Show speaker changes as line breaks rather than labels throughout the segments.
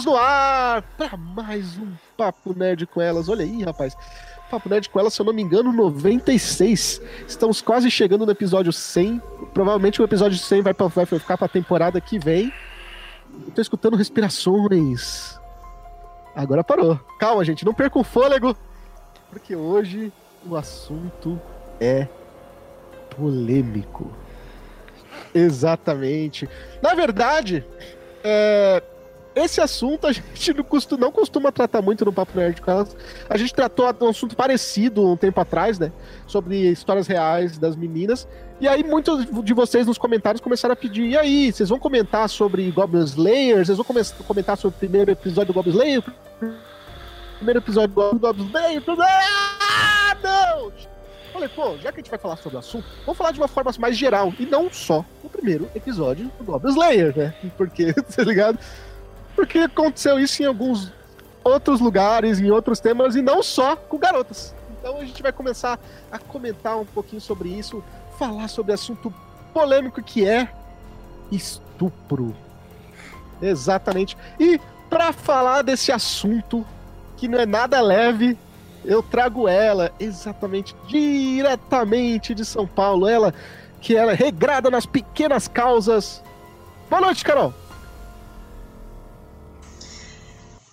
Estamos no ar para mais um Papo Nerd com elas. Olha aí, rapaz. Papo Nerd com elas, se eu não me engano, 96. Estamos quase chegando no episódio 100. Provavelmente o episódio 100 vai, pra, vai ficar para a temporada que vem. Estou escutando respirações. Agora parou. Calma, gente, não perca o fôlego, porque hoje o assunto é polêmico. Exatamente. Na verdade, é, esse assunto a gente não costuma, não costuma tratar muito no Papo Nerd. A gente tratou um assunto parecido um tempo atrás, né? Sobre histórias reais das meninas. E aí muitos de vocês nos comentários começaram a pedir, e aí, vocês vão comentar sobre Goblin Slayer? Vocês vão comentar sobre o primeiro episódio do Goblin Slayer? Primeiro episódio do Goblin Slayer? Ah, não! Falei, pô, já que a gente vai falar sobre o assunto, vamos falar de uma forma mais geral, e não só no primeiro episódio do Goblin Slayer, né? Porque, tá ligado? Porque aconteceu isso em alguns outros lugares, em outros temas, e não só com garotas. Então a gente vai começar a comentar um pouquinho sobre isso, falar sobre assunto polêmico que é estupro. Exatamente. E para falar desse assunto que não é nada leve, eu trago ela exatamente diretamente de São Paulo, ela que ela é regrada nas pequenas causas. Boa noite, Carol.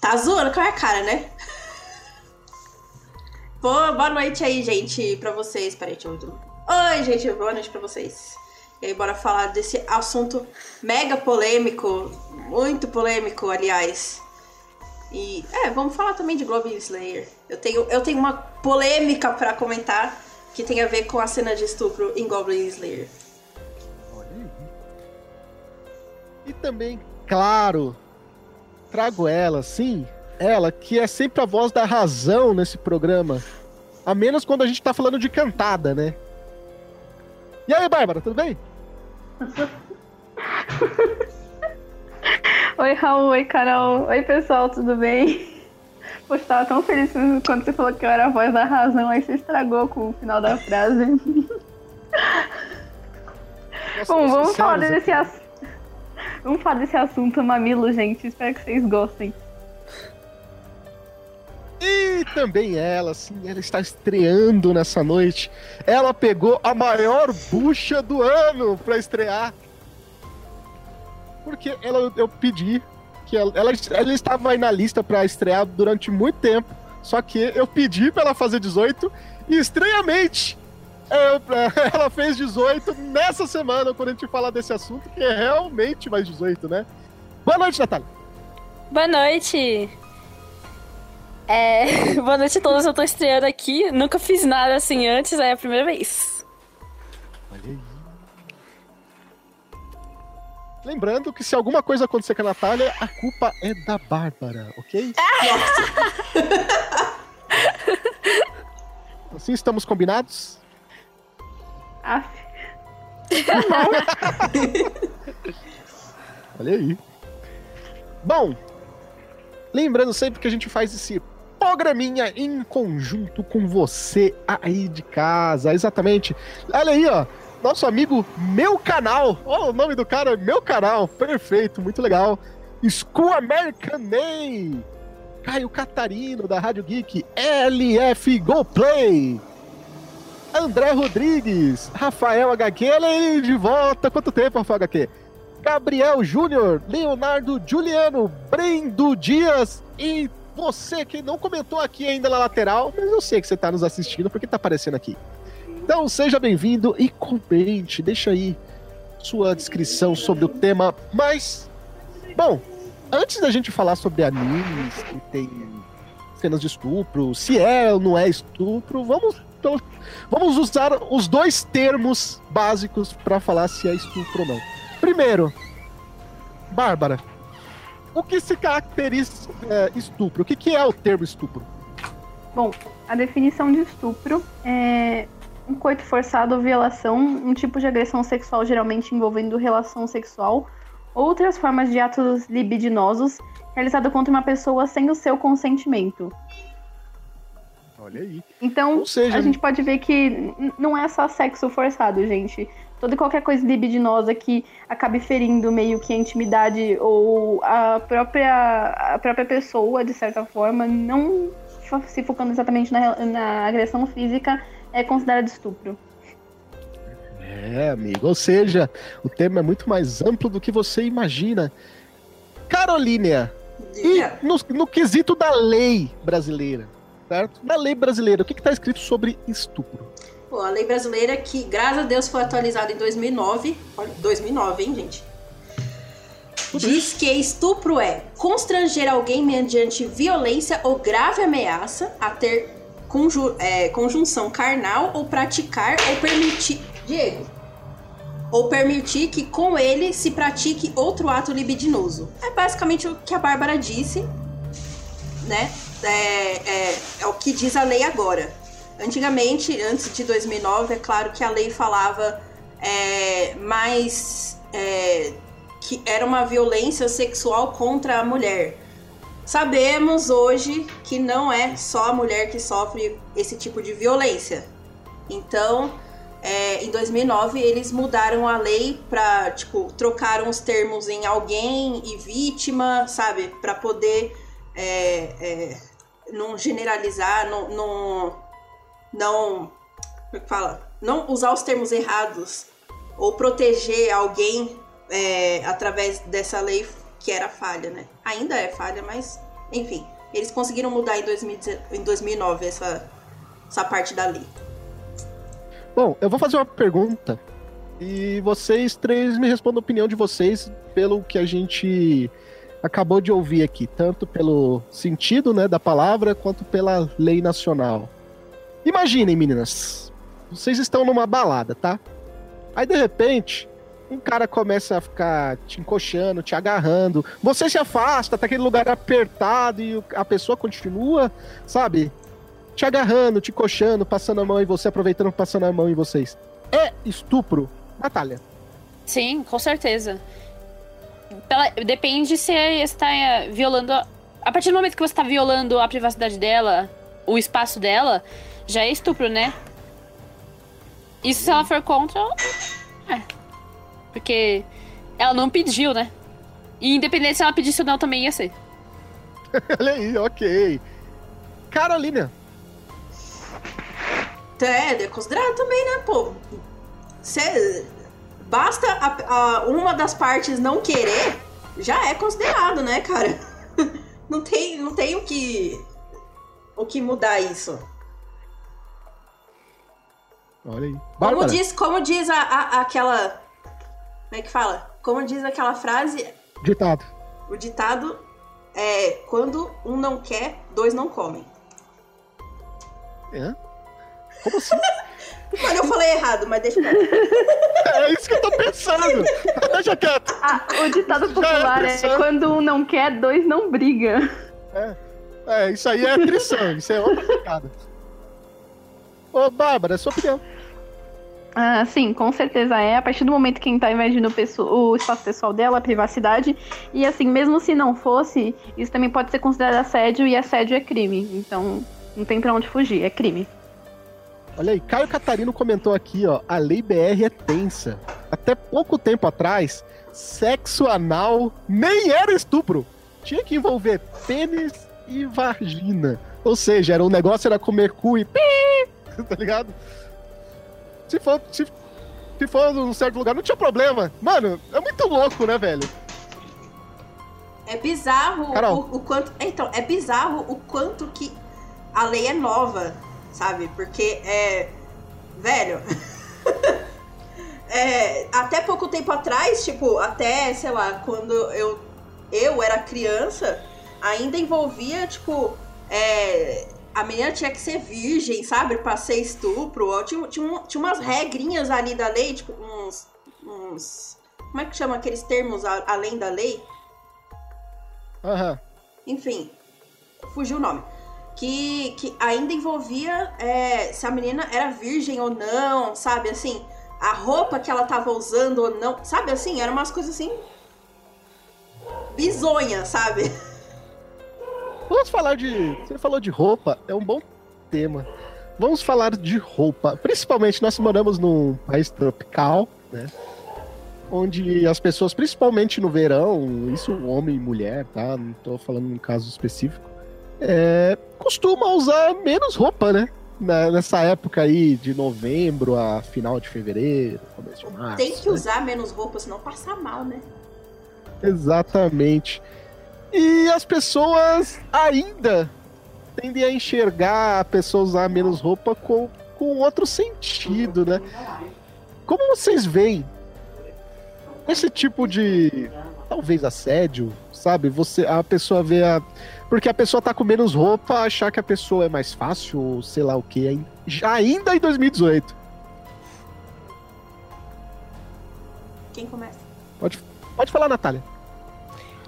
Tá zoando com a cara, né? Boa, boa noite aí, gente, pra vocês. Peraí, deixa eu... Oi, gente, boa noite pra vocês. E aí, bora falar desse assunto mega polêmico, muito polêmico, aliás. E, é, vamos falar também de Goblin Slayer. Eu tenho, eu tenho uma polêmica para comentar que tem a ver com a cena de estupro em Goblin Slayer.
E também, claro, trago ela, sim, ela, que é sempre a voz da razão nesse programa. A menos quando a gente tá falando de cantada, né? E aí, Bárbara, tudo bem?
oi, Raul, oi, Carol. Oi, pessoal, tudo bem? Poxa, tava tão feliz quando você falou que eu era a voz da razão, aí você estragou com o final da frase. Nossa, Bom, vamos falar desse assunto. Vamos falar desse assunto mamilo, gente. Espero que vocês gostem.
E também ela, sim, ela está estreando nessa noite. Ela pegou a maior bucha do ano para estrear. Porque ela, eu pedi que ela, ela, ela estava aí na lista para estrear durante muito tempo. Só que eu pedi para ela fazer 18 e estranhamente é, ela fez 18 nessa semana, quando a gente falar desse assunto, que é realmente mais 18, né? Boa noite, Natália.
Boa noite. É, boa noite a todos, eu tô estreando aqui. Nunca fiz nada assim antes, é a primeira vez. Olha aí.
Lembrando que se alguma coisa acontecer com a Natália, a culpa é da Bárbara, ok? assim estamos combinados? Olha aí. Bom, lembrando sempre que a gente faz esse programinha em conjunto com você aí de casa, exatamente. Olha aí, ó, nosso amigo Meu Canal. Ó, o nome do cara é Meu Canal. Perfeito, muito legal. School American Name. Caio Catarino, da Rádio Geek. LF Go Play. André Rodrigues, Rafael HQ, aí de volta. Quanto tempo, Rafael HQ? Gabriel Júnior, Leonardo Juliano, Brendo Dias e você que não comentou aqui ainda na lateral, mas eu sei que você está nos assistindo porque está aparecendo aqui. Então seja bem-vindo e comente, deixa aí sua descrição sobre o tema. Mas, bom, antes da gente falar sobre animes que tem cenas de estupro, se é ou não é estupro, vamos então, vamos usar os dois termos básicos para falar se é estupro ou não. Primeiro, Bárbara, o que se caracteriza é, estupro? O que, que é o termo estupro?
Bom, a definição de estupro é um coito forçado ou violação, um tipo de agressão sexual geralmente envolvendo relação sexual, outras formas de atos libidinosos realizado contra uma pessoa sem o seu consentimento.
Olha aí.
Então, seja... a gente pode ver que não é só sexo forçado, gente. toda e qualquer coisa libidinosa que acabe ferindo meio que a intimidade ou a própria, a própria pessoa, de certa forma, não se focando exatamente na, na agressão física, é considerado estupro.
É, amigo. Ou seja, o tema é muito mais amplo do que você imagina. Carolina, e no, no quesito da lei brasileira, certo? Na lei brasileira, o que está escrito sobre estupro?
Pô, a lei brasileira que, graças a Deus, foi atualizada em 2009. Olha, 2009, hein, gente? Diz que estupro é constranger alguém mediante violência ou grave ameaça a ter conju é, conjunção carnal ou praticar ou permitir. Diego. Ou permitir que com ele se pratique outro ato libidinoso. É basicamente o que a Bárbara disse, né? É, é, é o que diz a lei agora. Antigamente, antes de 2009, é claro que a lei falava é, mais é, que era uma violência sexual contra a mulher. Sabemos hoje que não é só a mulher que sofre esse tipo de violência. Então, é, em 2009 eles mudaram a lei para tipo trocaram os termos em alguém e vítima, sabe, para poder é, é, não generalizar, não, não, não, como é que fala, não usar os termos errados ou proteger alguém é, através dessa lei que era falha, né? Ainda é falha, mas enfim, eles conseguiram mudar em, 2000, em 2009 essa, essa parte da lei.
Bom, eu vou fazer uma pergunta e vocês três me respondam a opinião de vocês pelo que a gente acabou de ouvir aqui, tanto pelo sentido né, da palavra quanto pela lei nacional. Imaginem, meninas, vocês estão numa balada, tá? Aí de repente um cara começa a ficar te encoxando, te agarrando, você se afasta, tá aquele lugar apertado e a pessoa continua, sabe? Te agarrando, te coxando, passando a mão em você, aproveitando passando a mão em vocês. É estupro, Natália?
Sim, com certeza. Pela, depende se está é, violando. A, a partir do momento que você está violando a privacidade dela, o espaço dela, já é estupro, né? Isso se ela for contra. É. Porque ela não pediu, né? E independente se ela pedisse ou não, também ia ser.
Olha aí, ok. Carolina.
É, é considerado também, né, pô? Cê, basta a, a, uma das partes não querer, já é considerado, né, cara? Não tem, não tem o que o que mudar isso.
Olha aí.
Como diz, como diz a, a, aquela como é que fala? Como diz aquela frase.
Ditado.
O ditado é: quando um não quer, dois não comem.
É? Como assim?
Mano, eu falei errado, mas deixa quieto.
É isso que eu tô pensando. deixa quieto.
Ah, o ditado é popular é, é, quando um não quer, dois não briga.
É, é isso aí é trição, isso é outra picada. Ô, Bárbara, sua opinião.
Ah, sim, com certeza é. A partir do momento que quem tá invadindo o, o, espaço pessoal dela, a privacidade. E assim, mesmo se não fosse, isso também pode ser considerado assédio e assédio é crime. Então, não tem pra onde fugir, é crime.
Olha aí, Caio Catarino comentou aqui, ó, a lei BR é tensa. Até pouco tempo atrás, sexo anal nem era estupro. Tinha que envolver pênis e vagina. Ou seja, era um negócio era comer cu e tá ligado? Se for, se, se for num certo lugar, não tinha problema. Mano, é muito louco, né, velho?
É bizarro o, o, quanto. Então, é bizarro o quanto que a lei é nova, sabe? Porque é. Velho. é, até pouco tempo atrás, tipo, até, sei lá, quando eu, eu era criança, ainda envolvia, tipo, é, a menina tinha que ser virgem, sabe? Pra ser estupro. Tinha, tinha, tinha umas regrinhas ali da lei, tipo, uns, uns. Como é que chama aqueles termos a, além da lei?
Aham. Uhum.
Enfim, fugiu o nome. Que, que ainda envolvia é, se a menina era virgem ou não, sabe? Assim, a roupa que ela tava usando ou não. Sabe assim? Eram umas coisas assim. bizonhas, sabe?
Vamos falar de. Você falou de roupa, é um bom tema. Vamos falar de roupa. Principalmente nós moramos num país tropical, né? Onde as pessoas, principalmente no verão, isso homem e mulher, tá? Não tô falando num caso específico, é, costuma usar menos roupa, né? Na- Nessa época aí de novembro a final de fevereiro, começo de março.
Tem que
né?
usar menos roupa, senão passar mal, né?
Exatamente. E as pessoas ainda tendem a enxergar a pessoa usar menos roupa com, com outro sentido, né? Como vocês veem esse tipo de talvez assédio, sabe? Você a pessoa vê a porque a pessoa tá com menos roupa, achar que a pessoa é mais fácil, ou sei lá o que, ainda em 2018.
Quem começa?
Pode falar, Natália.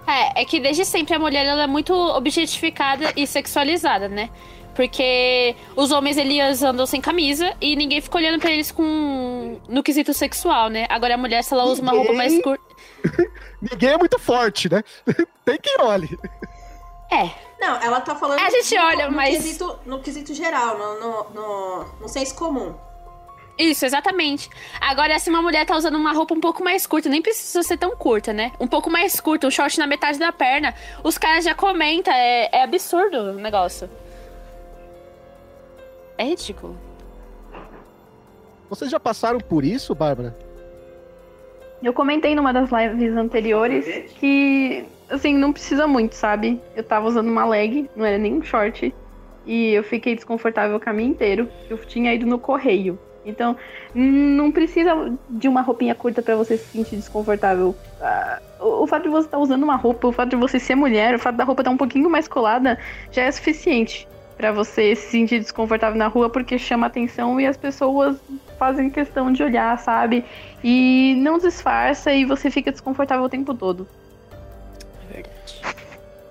É, é que desde sempre a mulher ela é muito objetificada e sexualizada, né? Porque os homens eles andam sem camisa e ninguém fica olhando pra eles com no quesito sexual, né? Agora a mulher se ela usa uma roupa mais
Ninguém.
curta,
Ninguém é muito forte, né? Tem quem olhe.
É,
Não, ela tá falando.
A gente
no-
olha,
no
mas-
Quesito, no quesito geral, no, no, no, no senso comum.
Isso, exatamente. Agora, se uma mulher tá usando uma roupa um pouco mais curta, nem precisa ser tão curta, né? Um pouco mais curta, um short na metade da perna, os caras já comentam, é, é absurdo o negócio. É ridículo.
Vocês já passaram por isso, Bárbara?
Eu comentei numa das lives anteriores que, assim, não precisa muito, sabe? Eu tava usando uma leg, não era nem um short. E eu fiquei desconfortável o caminho inteiro. Eu tinha ido no correio. Então, não precisa de uma roupinha curta pra você se sentir desconfortável. Ah, o, fato de você estar usando uma roupa, o fato de você ser mulher, o fato da roupa estar um pouquinho mais colada, já é suficiente pra você se sentir desconfortável na rua, porque chama atenção e as pessoas fazem questão de olhar, sabe? E não disfarça e você fica desconfortável o tempo todo.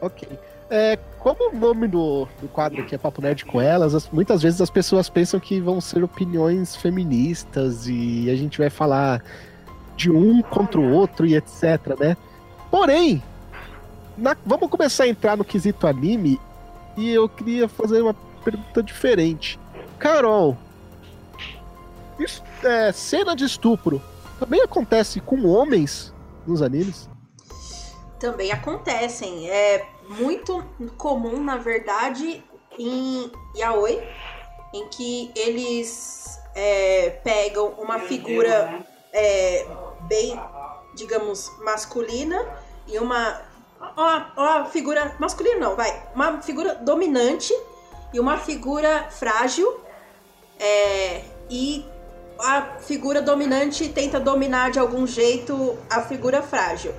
Ok. É, como o nome do, do quadro aqui é Papo Nerd com elas, as- muitas vezes as pessoas pensam que vão ser opiniões feministas e a gente vai falar de um contra o outro e etc, né? Porém, na- vamos começar a entrar no quesito anime e eu queria fazer uma pergunta diferente. Carol, isso- é, cena de estupro também acontece com homens nos animes?
Também acontecem. É muito comum, na verdade, em Yaoi, em que eles é, pegam uma figura é, bem, digamos, masculina e uma. Uma, uma figura. Masculina não, vai. Uma figura dominante e uma figura frágil. é, e a figura dominante tenta dominar de algum jeito a figura frágil.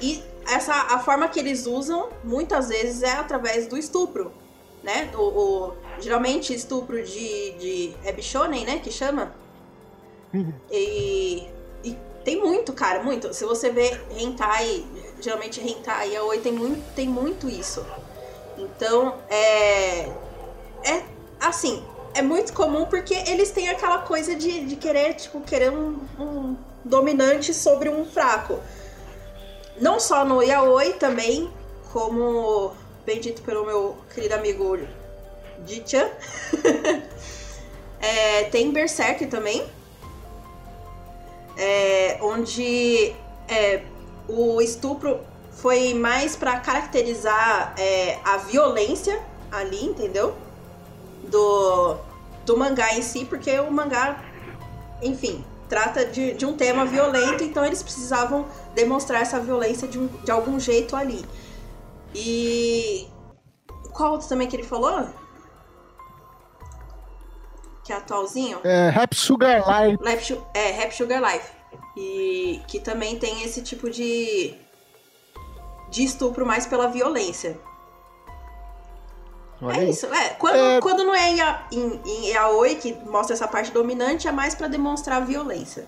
E essa a forma que eles usam muitas vezes é através do estupro, né? O, o- geralmente estupro de, de é né? Que chama.
Uhum.
E, e tem muito, cara, muito. Se você vê hentai, geralmente hentai e aoi tem muito, tem muito isso. Então, é é assim, é muito comum porque eles têm aquela coisa de, de querer, tipo, querer um, um dominante sobre um fraco. Não só no yaoi também, como bem dito pelo meu querido amigo Jichan. é, tem Berserk também. é, onde é, o estupro foi mais pra caracterizar é, a violência ali, entendeu? Do, do mangá em si, porque o mangá, enfim, trata de, de um tema violento, então eles precisavam demonstrar essa violência de, um- de algum jeito ali. E qual outro também que ele falou? Que é atualzinho?
É, Rap Sugar Life.
É, Rap Sugar Life. E que também tem esse tipo de, de estupro mais pela violência.
Olha
é
aí.
isso, é. Quando,
É.
quando não é em, a- em, em Yaoi, que mostra essa parte dominante, é mais pra demonstrar violência.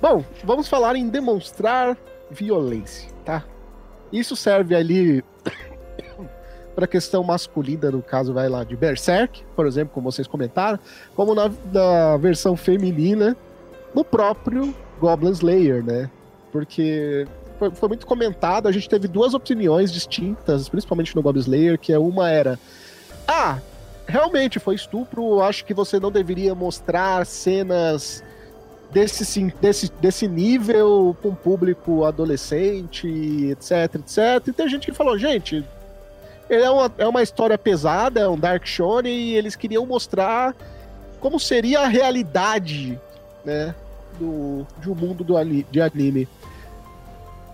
Bom, vamos falar em demonstrar violência, tá? Isso serve ali para questão masculina, no caso, vai lá de Berserk, por exemplo, como vocês comentaram, como na, na versão feminina, no próprio Goblin Slayer, né? Porque foi, foi muito comentado, a gente teve duas opiniões distintas, principalmente no Goblin Slayer, que é uma era, ah, realmente foi estupro, acho que você não deveria mostrar cenas desse, desse, desse nível com público adolescente, etc, etc. E tem gente que falou, gente, é uma, é uma história pesada, é um Dark Shonen, e eles queriam mostrar como seria a realidade, né, do, de um mundo do, de anime.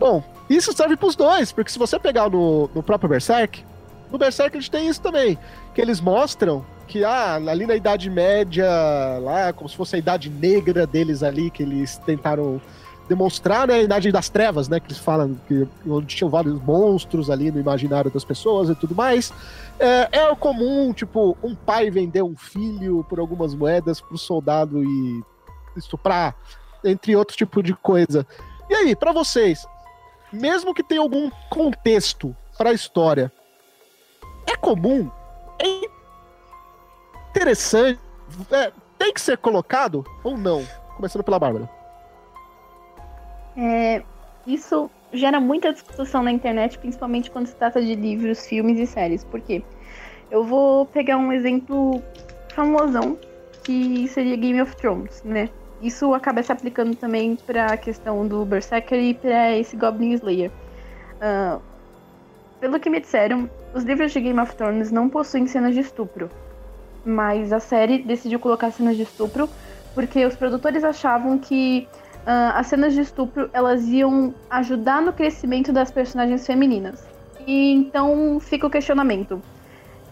Bom, isso serve pros dois, porque se você pegar no, no próprio Berserk, no Berserk gente tem isso também, que eles mostram que ah, ali na Idade Média, lá, como se fosse a Idade Negra deles ali, que eles tentaram demonstrar, né, a Idade das Trevas, né, que eles falam, que, onde tinham vários monstros ali no imaginário das pessoas e tudo mais. É, é comum, tipo, um pai vender um filho por algumas moedas pro soldado e estuprar, entre outros tipo de coisa. E aí, para vocês, mesmo que tenha algum contexto para a história, é comum? É interessante, é, tem que ser colocado ou não? Começando pela Bárbara.
É, isso gera muita discussão na internet, principalmente quando se trata de livros, filmes e séries. Por quê? Eu vou pegar um exemplo famosão, que seria Game of Thrones, né? Isso acaba se aplicando também para a questão do Berserker e para esse Goblin Slayer. Uh, pelo que me disseram, os livros de Game of Thrones não possuem cenas de estupro mas a série decidiu colocar cenas de estupro porque os produtores achavam que uh, as cenas de estupro elas iam ajudar no crescimento das personagens femininas. E então fica o questionamento.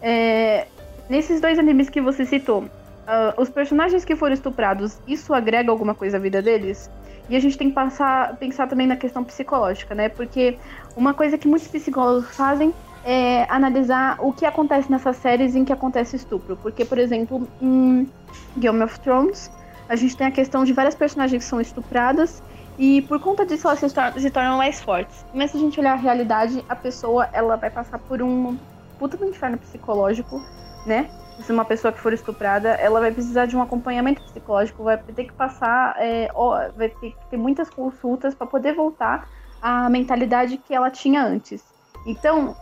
É, nesses dois animes que você citou, uh, os personagens que foram estuprados, isso agrega alguma coisa à vida deles? E a gente tem que passar, pensar também na questão psicológica, né? Porque uma coisa que muitos psicólogos fazem é, analisar o que acontece nessas séries em que acontece estupro. Porque, por exemplo, em Game of Thrones, a gente tem a questão de várias personagens que são estupradas e por conta disso elas se, tor se tornam mais fortes. Mas se a gente olhar a realidade, a pessoa ela vai passar por um puta do inferno psicológico, né? Se uma pessoa que for estuprada, ela vai precisar de um acompanhamento psicológico, vai ter que passar, é, vai ter que ter muitas consultas para poder voltar à mentalidade que ela tinha antes. Então,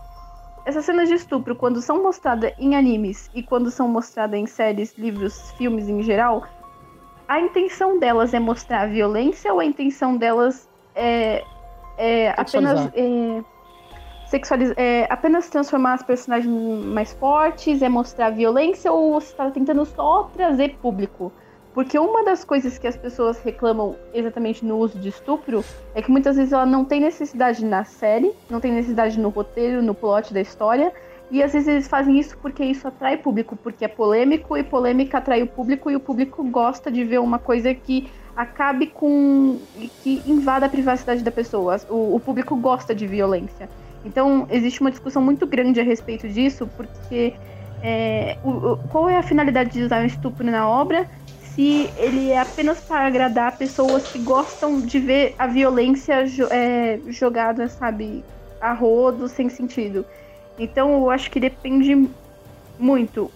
essas cenas de estupro, quando são mostradas em animes e quando são mostradas em séries, livros, filmes em geral, a intenção delas é mostrar violência ou a intenção delas é, é apenas é, sexualizar, é, apenas transformar as personagens mais fortes, é mostrar violência ou você está tentando só trazer público? Porque uma das coisas que as pessoas reclamam exatamente no uso de estupro é que muitas vezes ela não tem necessidade na série, não tem necessidade no roteiro, no plot da história. E às vezes eles fazem isso porque isso atrai público, porque é polêmico e polêmica atrai o público e o público gosta de ver uma coisa que acabe com. que invada a privacidade da pessoa. O, o público gosta de violência. Então existe uma discussão muito grande a respeito disso, porque é, o, o, qual é a finalidade de usar um estupro na obra se ele é apenas para agradar pessoas que gostam de ver a violência é, jogada, sabe, a rodo, sem sentido. Então eu acho que depende muito,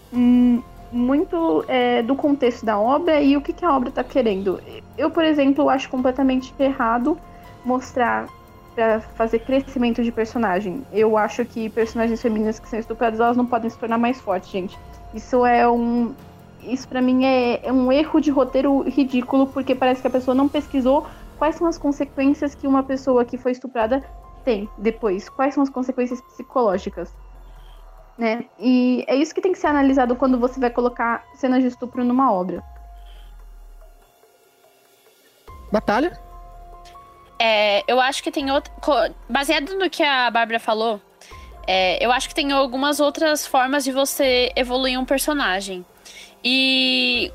muito é, do contexto da obra e o que, que a obra está querendo. Eu, por exemplo, acho completamente errado mostrar para fazer crescimento de personagem. Eu acho que personagens femininas que são estupradas, elas não podem se tornar mais fortes, gente. Isso é um isso para mim é, é, um erro de roteiro ridículo, porque parece que a pessoa não pesquisou quais são as consequências que uma pessoa que foi estuprada tem depois, quais são as consequências psicológicas. Né? E é isso que tem que ser analisado quando você vai colocar cenas de estupro numa obra.
Natália?
É, eu acho que tem outro. Baseado no que a Bárbara falou, é, eu acho que tem algumas outras formas de você evoluir um personagem. E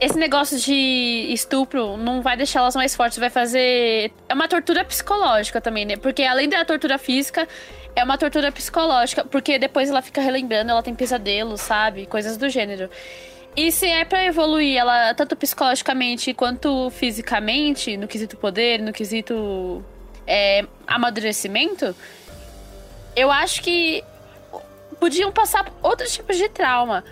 esse negócio de estupro não vai deixar elas mais fortes, vai fazer. É uma tortura psicológica também, né? Porque além da tortura física, é uma tortura psicológica, porque depois ela fica relembrando, ela tem pesadelos, sabe? Coisas do gênero. E se é para evoluir ela tanto psicologicamente quanto fisicamente, no quesito poder, no quesito é, amadurecimento, eu acho que podiam passar outros tipos de trauma.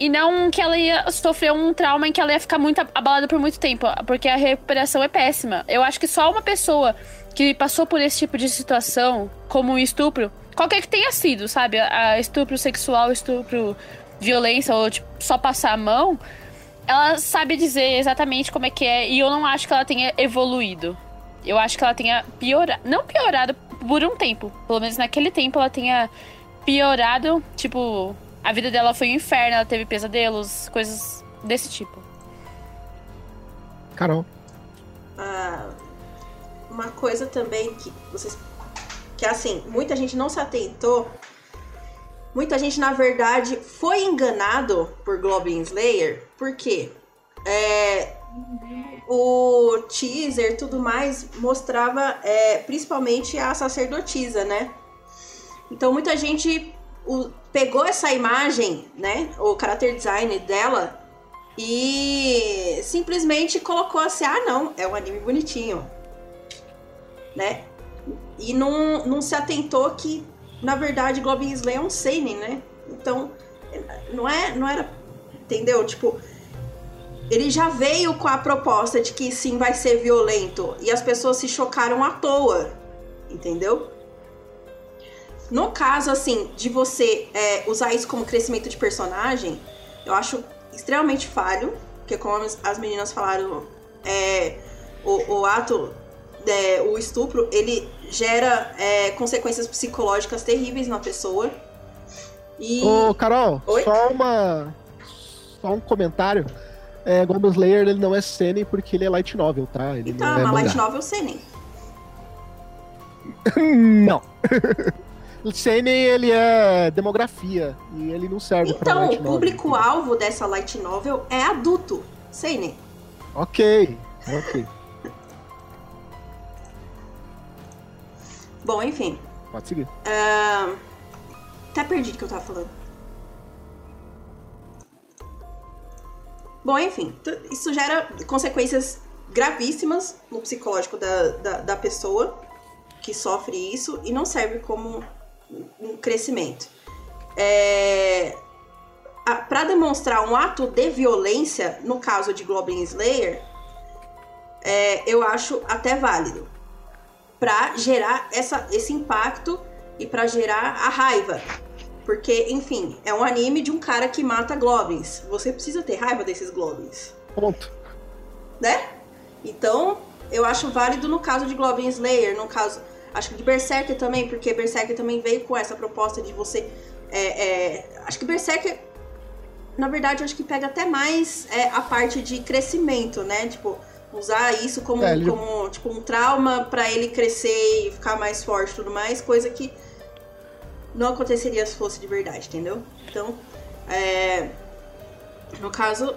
E não que ela ia sofrer um trauma em que ela ia ficar muito abalada por muito tempo, porque a recuperação é péssima. Eu acho que só uma pessoa que passou por esse tipo de situação, como um estupro, qualquer que tenha sido, sabe? A estupro sexual, estupro, violência, ou tipo, só passar a mão, ela sabe dizer exatamente como é que é, e eu não acho que ela tenha evoluído. Eu acho que ela tenha piorado. Não piorado por um tempo. Pelo menos naquele tempo ela tenha piorado. Tipo, a vida dela foi um inferno, ela teve pesadelos, coisas desse tipo.
Carol.
Ah, uma coisa também que vocês. Que assim, muita gente não se atentou. Muita gente, na verdade, foi enganado por Goblin Slayer. Por quê? É, o teaser tudo mais mostrava é, principalmente a sacerdotisa, né? Então muita gente o, pegou essa imagem, né? O character design dela e simplesmente colocou assim: ah, não, é um anime bonitinho, né? E não, não se atentou que, na verdade, Goblin Slayer é um seinen, né? Então, não é, não era, entendeu? Tipo, ele já veio com a proposta de que sim vai ser violento e as pessoas se chocaram à toa, entendeu? No caso, assim, de você é, usar isso como crescimento de personagem, eu acho extremamente falho, porque como as meninas falaram, é, o, o ato, é, o estupro, ele gera é, consequências psicológicas terríveis na pessoa.
E... Ô, Carol, Oi? só uma. Só um comentário. É, Goblin Slayer ele não é Senen porque ele é light novel, tá? Ele
então,
não
é
uma
light novel Senen.
não. Senen ele é demografia e ele não serve
então, pra Então, o público-alvo dessa light novel é adulto, Senen.
Ok, ok.
Bom, enfim.
Pode seguir.
Uh, até perdi o que eu tava falando. Bom, enfim, isso gera consequências gravíssimas no psicológico da, da, da pessoa que sofre isso e não serve como um crescimento. É, para demonstrar um ato de violência, no caso de Goblin Slayer, é, eu acho até válido. Para gerar essa, esse impacto e para gerar a raiva porque, enfim, é um anime de um cara que mata goblins. Você precisa ter raiva desses goblins.
Ponto.
Né? Então, eu acho válido no caso de Goblin Slayer, no caso. Acho que de Berserker também, porque Berserker também veio com essa proposta de você. É, é, acho que Berserker, na verdade, acho que pega até mais é, a parte de crescimento, né? Tipo, usar isso como, é, ele... como tipo, um trauma para ele crescer e ficar mais forte e tudo mais, coisa que não aconteceria se fosse de verdade, entendeu? Então, é, no caso,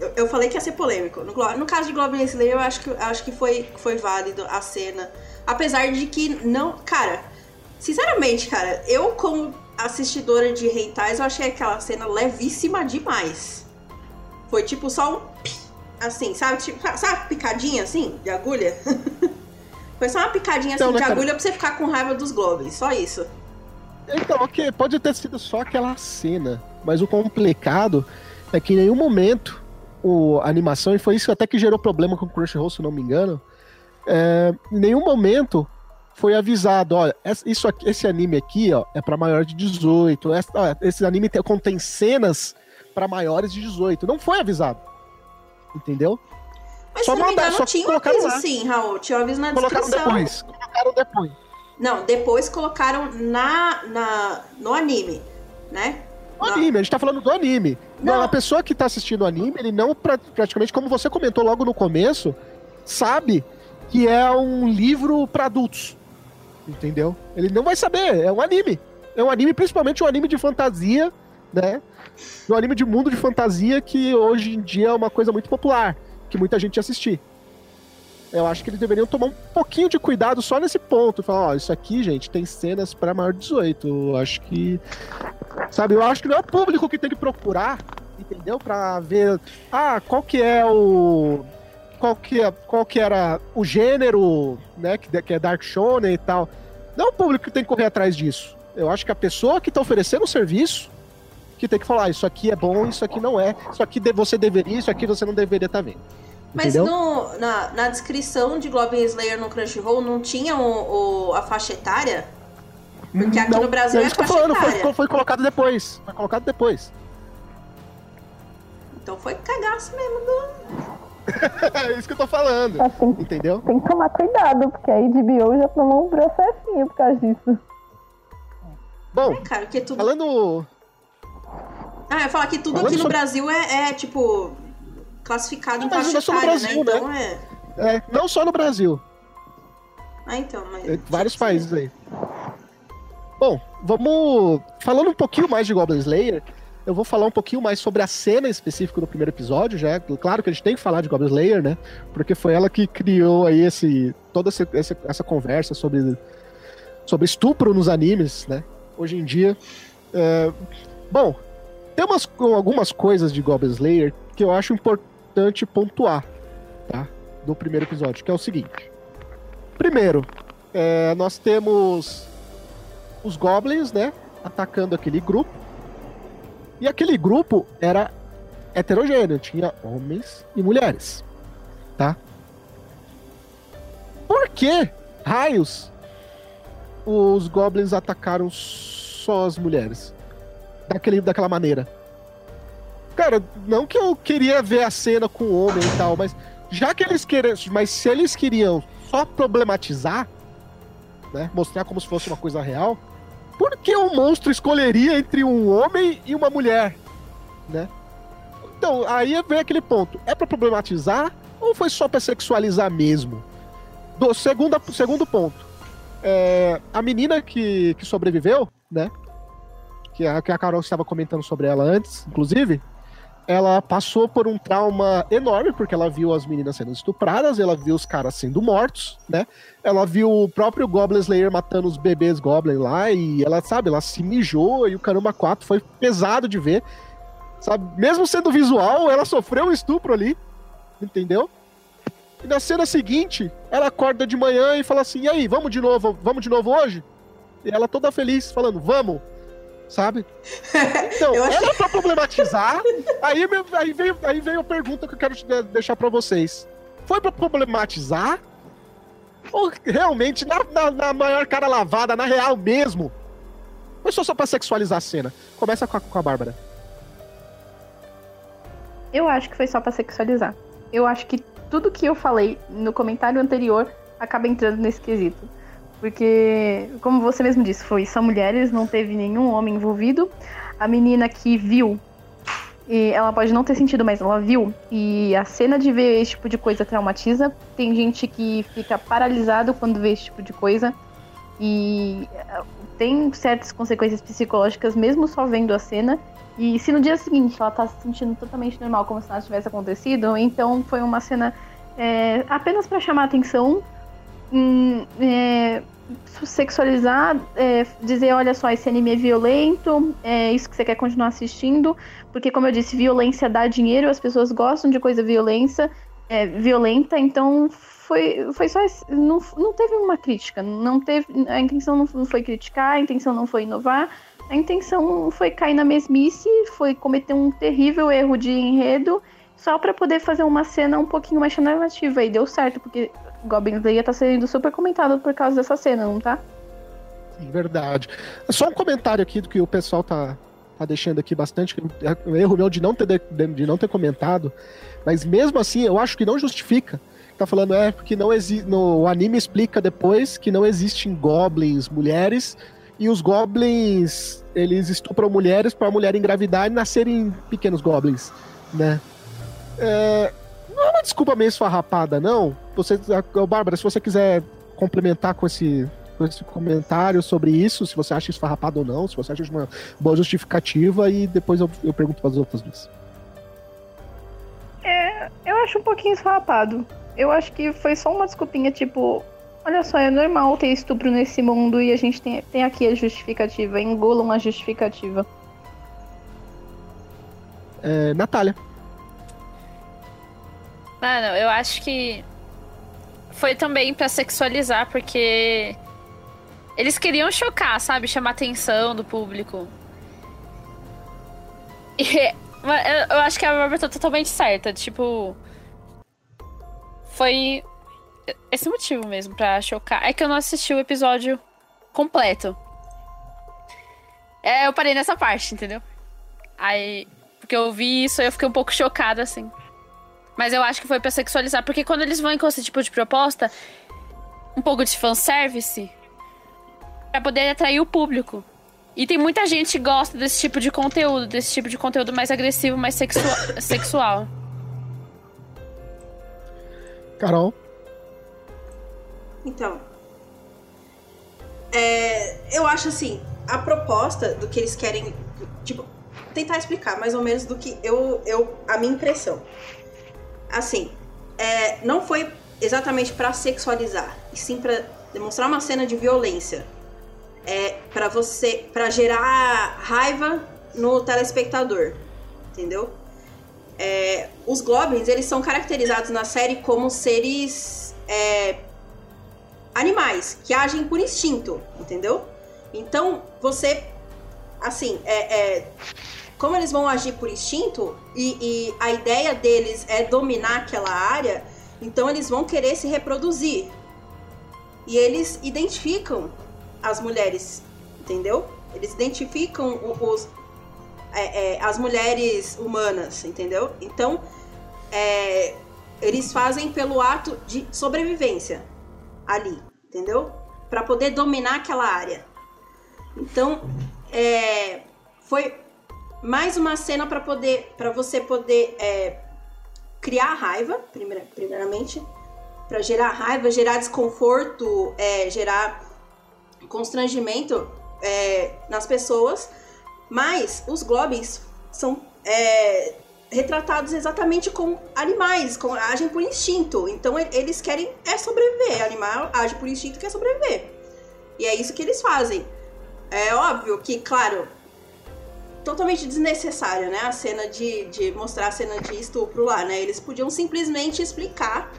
eu, eu, falei que ia ser polêmico. No, no caso de Goblin Slayer, eu acho que, acho que foi, foi válido a cena. Apesar de que não. Cara, sinceramente, cara, eu como assistidora de Reitais, eu achei aquela cena levíssima demais. Foi tipo só um. Assim, sabe? Tipo, sabe picadinha assim, de agulha? Foi só uma picadinha assim então, de né, agulha cara... pra você ficar com raiva dos goblins, só isso.
Então, ok, pode ter sido só aquela cena, mas o complicado é que em nenhum momento o, a animação, e foi isso até que gerou problema com o Crunchyroll, se não me engano, é, em nenhum momento foi avisado, olha, isso aqui, esse anime aqui, ó, é para maior de 18, esse, ó, esse anime tem, contém cenas para maiores de 18. Não foi avisado. Entendeu?
Mas só não mandar, só tinha um aviso lá. sim, Raul. Tinha um aviso na
colocaram
descrição.
Depois, colocaram depois.
Não, depois colocaram na, na, no anime, né?
No anime, a gente tá falando do anime. Não. A pessoa que tá assistindo o anime, ele não, praticamente, como você comentou logo no começo, sabe que é um livro para adultos. Entendeu? Ele não vai saber, é um anime. É um anime, principalmente um anime de fantasia, né? Um anime de mundo de fantasia que hoje em dia é uma coisa muito popular, que muita gente assistir. Eu acho que eles deveriam tomar um pouquinho de cuidado só nesse ponto. Falar, ó, isso aqui, gente, tem cenas para maior de 18. Eu acho que. Sabe, eu acho que não é o público que tem que procurar, entendeu? Pra ver. Ah, qual que é o. Qual que, é, qual que era o gênero, né? Que, que é Dark Shonen e tal. Não é o público que tem que correr atrás disso. Eu acho que a pessoa que tá oferecendo o serviço que tem que falar, isso aqui é bom, isso aqui não é, isso aqui você deveria, isso aqui você não deveria estar tá vendo.
Mas no, na, na descrição de Goblin Slayer no Crunchyroll não tinha o, o a faixa etária? Porque aqui
não,
no Brasil é,
é
faixa
falando,
etária.
Foi, foi colocado depois. Foi colocado depois.
Então foi cagaço mesmo do.
é isso que eu tô falando.
Mas tem,
Entendeu?
tem que tomar cuidado, porque a HBO já tomou um processinho por causa disso.
Bom,
Cara, que tudo.
falando.
Ah, eu ia falar que tudo
Falando
aqui no
sobre-
Brasil é, é, tipo, classificado em faixa
não é só no Brasil,
né? Então é.
É, não só no Brasil,
Ah, então, mas.
é, vários países aí. Bom, vamos. Falando um pouquinho mais de Goblin Slayer, eu vou falar um pouquinho mais sobre a cena específica do primeiro episódio, já. Claro que a gente tem que falar de Goblin Slayer, né? Porque foi ela que criou aí esse, toda essa, essa, essa conversa sobre, sobre estupro nos animes, né? Hoje em dia. É, bom, tem umas, algumas coisas de Goblin Slayer que eu acho importante pontuar, tá? Do primeiro episódio, que é o seguinte. Primeiro, é, nós temos os Goblins, né? Atacando aquele grupo. E aquele grupo era heterogêneo, tinha homens e mulheres, tá? Por que raios os Goblins atacaram só as mulheres? Daquele, daquela maneira. Cara, não que eu queria ver a cena com o homem e tal, mas já que eles queriam. Mas se eles queriam só problematizar, né? Mostrar como se fosse uma coisa real, por que o monstro escolheria entre um homem e uma mulher? Né? Então, aí vem aquele ponto. É pra problematizar ou foi só pra sexualizar mesmo? Do, segunda, segundo ponto. É, a menina que, que sobreviveu, né? Que a, que a Carol estava comentando sobre ela antes, inclusive, ela passou por um trauma enorme, porque ela viu as meninas sendo estupradas, ela viu os caras sendo mortos, né? Ela viu o próprio Goblin Slayer matando os bebês Goblin lá, e ela, sabe, ela se mijou, e o caramba 4 foi pesado de ver. Sabe? Mesmo sendo visual, ela sofreu um estupro ali, entendeu? E na cena seguinte, ela acorda de manhã e fala assim: e aí, vamos de novo, vamos de novo hoje? E ela toda feliz, falando, vamos, sabe? Então,
Eu achei-
era pra problematizar. aí, meu- aí, veio, aí veio a pergunta que eu quero deixar pra vocês. Foi pra problematizar? Ou realmente, na, na, na maior cara lavada, na real mesmo? Foi só, só pra sexualizar a cena? Começa com a, com a Bárbara.
Eu acho que foi só pra sexualizar. Eu acho que tudo que eu falei no comentário anterior acaba entrando nesse quesito. Porque, como você mesmo disse, foi só mulheres, não teve nenhum homem envolvido. A menina que viu, e ela pode não ter sentido, mas ela viu. E a cena de ver esse tipo de coisa traumatiza. Tem gente que fica paralisado quando vê esse tipo de coisa. E eh, tem certas consequências psicológicas mesmo só vendo a cena. E se no dia seguinte ela tá se sentindo totalmente normal, como se nada tivesse acontecido, então foi uma cena é, apenas para chamar atenção, é, sexualizar, é, dizer, olha só, esse anime é violento, é isso que você quer continuar assistindo, porque como eu disse, violência dá dinheiro, as pessoas gostam de coisa violência, é, violenta, então foi, foi só esse- não, não teve uma crítica, não teve a intenção não foi criticar, a intenção não foi inovar, a intenção foi cair na mesmice, foi cometer um terrível erro de enredo, só pra poder fazer uma cena um pouquinho mais chamativa. E deu certo, porque Goblin Slayer tá sendo super comentado por causa dessa cena, não tá?
Sim, verdade. Só um comentário aqui do que o pessoal tá, tá deixando aqui bastante. É um erro meu de não, ter, de não ter comentado. Mas mesmo assim, eu acho que não justifica. Tá falando, é, porque não existe. O anime explica depois que não existem goblins mulheres. E os goblins, eles estupram mulheres para a mulher engravidar e nascerem pequenos goblins, né? É, não é uma desculpa meio esfarrapada, não. Você, Bárbara, se você quiser complementar com esse, com esse comentário sobre isso, se você acha esfarrapado ou não, se você acha uma boa justificativa, e depois eu, eu pergunto para as outras duas.
Eu acho um pouquinho esfarrapado. Eu acho que foi só uma desculpinha, tipo, olha só, é normal ter estupro nesse mundo e a gente tem, tem aqui a justificativa, engolam a justificativa.
É, Natália.
Mano, eu acho que foi também pra sexualizar, porque eles queriam chocar, sabe? Chamar atenção do público. E eu, acho que a Bárbara tá totalmente certa. Tipo. Foi esse motivo mesmo pra chocar. É que eu não assisti o episódio completo. É, eu parei nessa parte, entendeu? Aí. Porque eu vi isso eu fiquei um pouco chocada, assim. Mas eu acho que foi pra sexualizar, porque quando eles vão com esse tipo de proposta, um pouco de fanservice, pra poder atrair o público. E tem muita gente que gosta desse tipo de conteúdo, desse tipo de conteúdo mais agressivo, mais sexua sexual.
Carol?
Então. É, eu acho assim, a proposta do que eles querem. Tipo, tentar explicar mais ou menos do que eu. eu a minha impressão. Assim, é, não foi exatamente pra sexualizar, e sim pra demonstrar uma cena de violência. É para você. para gerar raiva no telespectador. Entendeu? É, os Goblins, eles são caracterizados na série como seres é, animais, que agem por instinto, entendeu? Então, você, assim, é, é como eles vão agir por instinto e, e a ideia deles é dominar aquela área, então eles vão querer se reproduzir. E eles identificam as mulheres, entendeu? Eles identificam os, é, é, as mulheres humanas, entendeu? Então, é, eles fazem pelo ato de sobrevivência ali, entendeu? Para poder dominar aquela área. Então, é, foi mais uma cena para poder, para você poder é, criar raiva, primeira, primeiramente, para gerar raiva, gerar desconforto, é, gerar constrangimento é, nas pessoas. Mas os Globins são é, retratados exatamente como animais, como, agem por instinto. Então eles querem é sobreviver. Animal age por instinto quer sobreviver. E é isso que eles fazem. É óbvio que, claro, totalmente desnecessário, né? A cena de, de mostrar a cena de estupro lá, né? Eles podiam simplesmente explicar,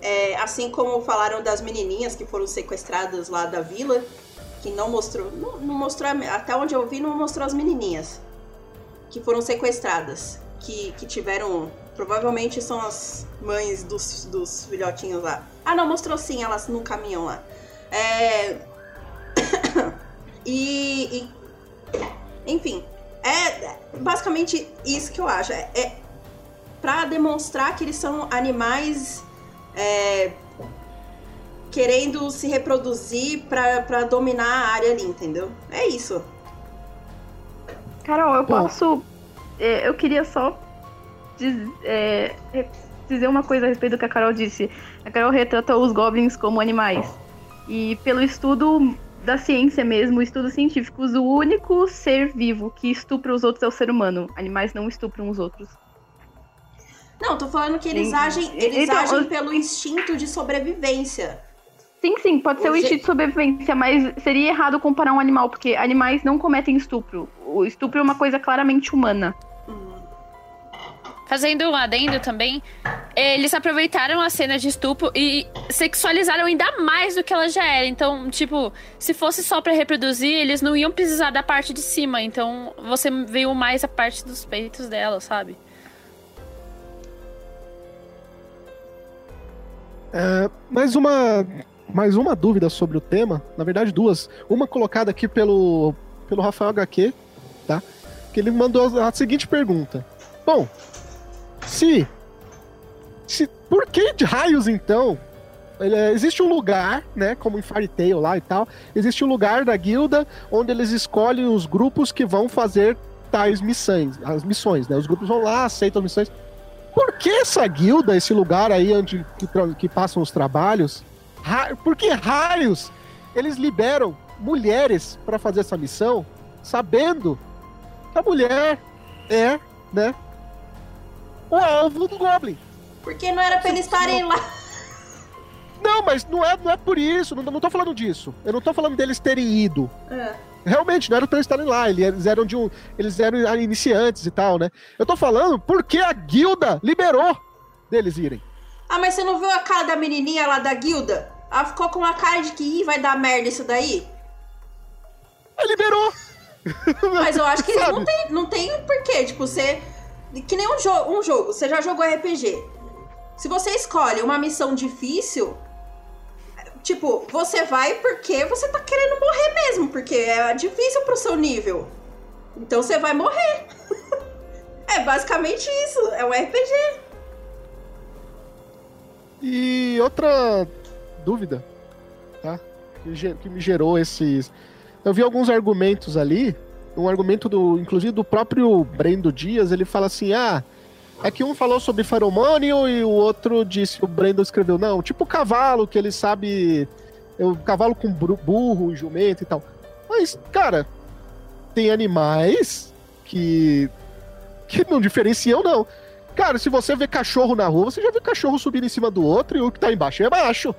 é, assim como falaram das menininhas que foram sequestradas lá da vila, que não mostrou, não, não mostrou, até onde eu vi, não mostrou as menininhas que foram sequestradas que, que tiveram. Provavelmente são as mães dos, dos filhotinhos lá. Ah, não, mostrou sim elas no caminhão lá. É. e, e, Enfim, é basicamente isso que eu acho. É, é pra demonstrar que eles são animais. É, querendo se reproduzir pra, pra dominar a área ali, entendeu? É isso.
Carol, eu posso é, eu queria só diz, é, dizer uma coisa a respeito do que a Carol disse. A Carol retrata os goblins como animais. E pelo estudo da ciência mesmo, estudos científicos, o único ser vivo que estupra os outros é o ser humano. Animais não estupram os outros.
Não, tô falando que eles sim. agem, eles então, agem pelo instinto de sobrevivência.
Sim, sim, pode ser o instinto de sobrevivência, mas seria errado comparar um animal, porque animais não cometem estupro. O estupro é uma coisa claramente humana.
Fazendo um adendo também, eles aproveitaram a cena de estupro e sexualizaram ainda mais do que ela já era. Então, tipo, se fosse só para reproduzir, eles não iam precisar da parte de cima. Então, você viu mais a parte dos peitos dela, sabe?
É, mais uma mais uma dúvida sobre o tema, na verdade duas. Uma colocada aqui pelo pelo Rafael HQ, tá? Que ele mandou a seguinte pergunta: Bom, se. se por que de raios então? Ele, existe um lugar, né, como em Fairy Tail lá e tal, existe um lugar da guilda onde eles escolhem os grupos que vão fazer tais missões, as missões, né? Os grupos vão lá, aceitam missões. Por que essa guilda, esse lugar aí onde que, que passam os trabalhos, ra, por que raios eles liberam mulheres para fazer essa missão, sabendo que a mulher é, né, o alvo do Goblin.
Porque não era pra eles estarem lá.
Não, mas não é, não é por isso. Não, não tô falando disso. Eu não tô falando deles terem ido. É. Realmente, não era pra eles estarem lá. Eles eram de um. Eles eram iniciantes e tal, né? Eu tô falando porque a guilda liberou deles irem.
Ah, mas você não viu a cara da menininha lá da guilda? Ela ficou com uma cara de que Ih, vai dar merda isso daí?
Ela liberou!
Mas eu acho que não tem, não tem porquê. Tipo, você que nem um, jo um jogo. Você já jogou RPG. Se você escolhe uma missão difícil, tipo, você vai porque você tá querendo morrer mesmo, porque é difícil pro seu nível. Então você vai morrer. É basicamente isso. É um RPG.
E outra dúvida, tá? Que, que me gerou esses. Eu vi alguns argumentos ali. Um argumento do, inclusive, do próprio Brendo Dias. Ele fala assim: ah, é que um falou sobre feromônio e o outro disse, o Brendo escreveu, não, tipo cavalo, que ele sabe. O cavalo com burro, jumento e tal. Mas, cara, tem animais que. que não diferenciam, não. Cara, se você vê cachorro na rua, você já viu cachorro subindo em cima do outro e o que tá embaixo é macho.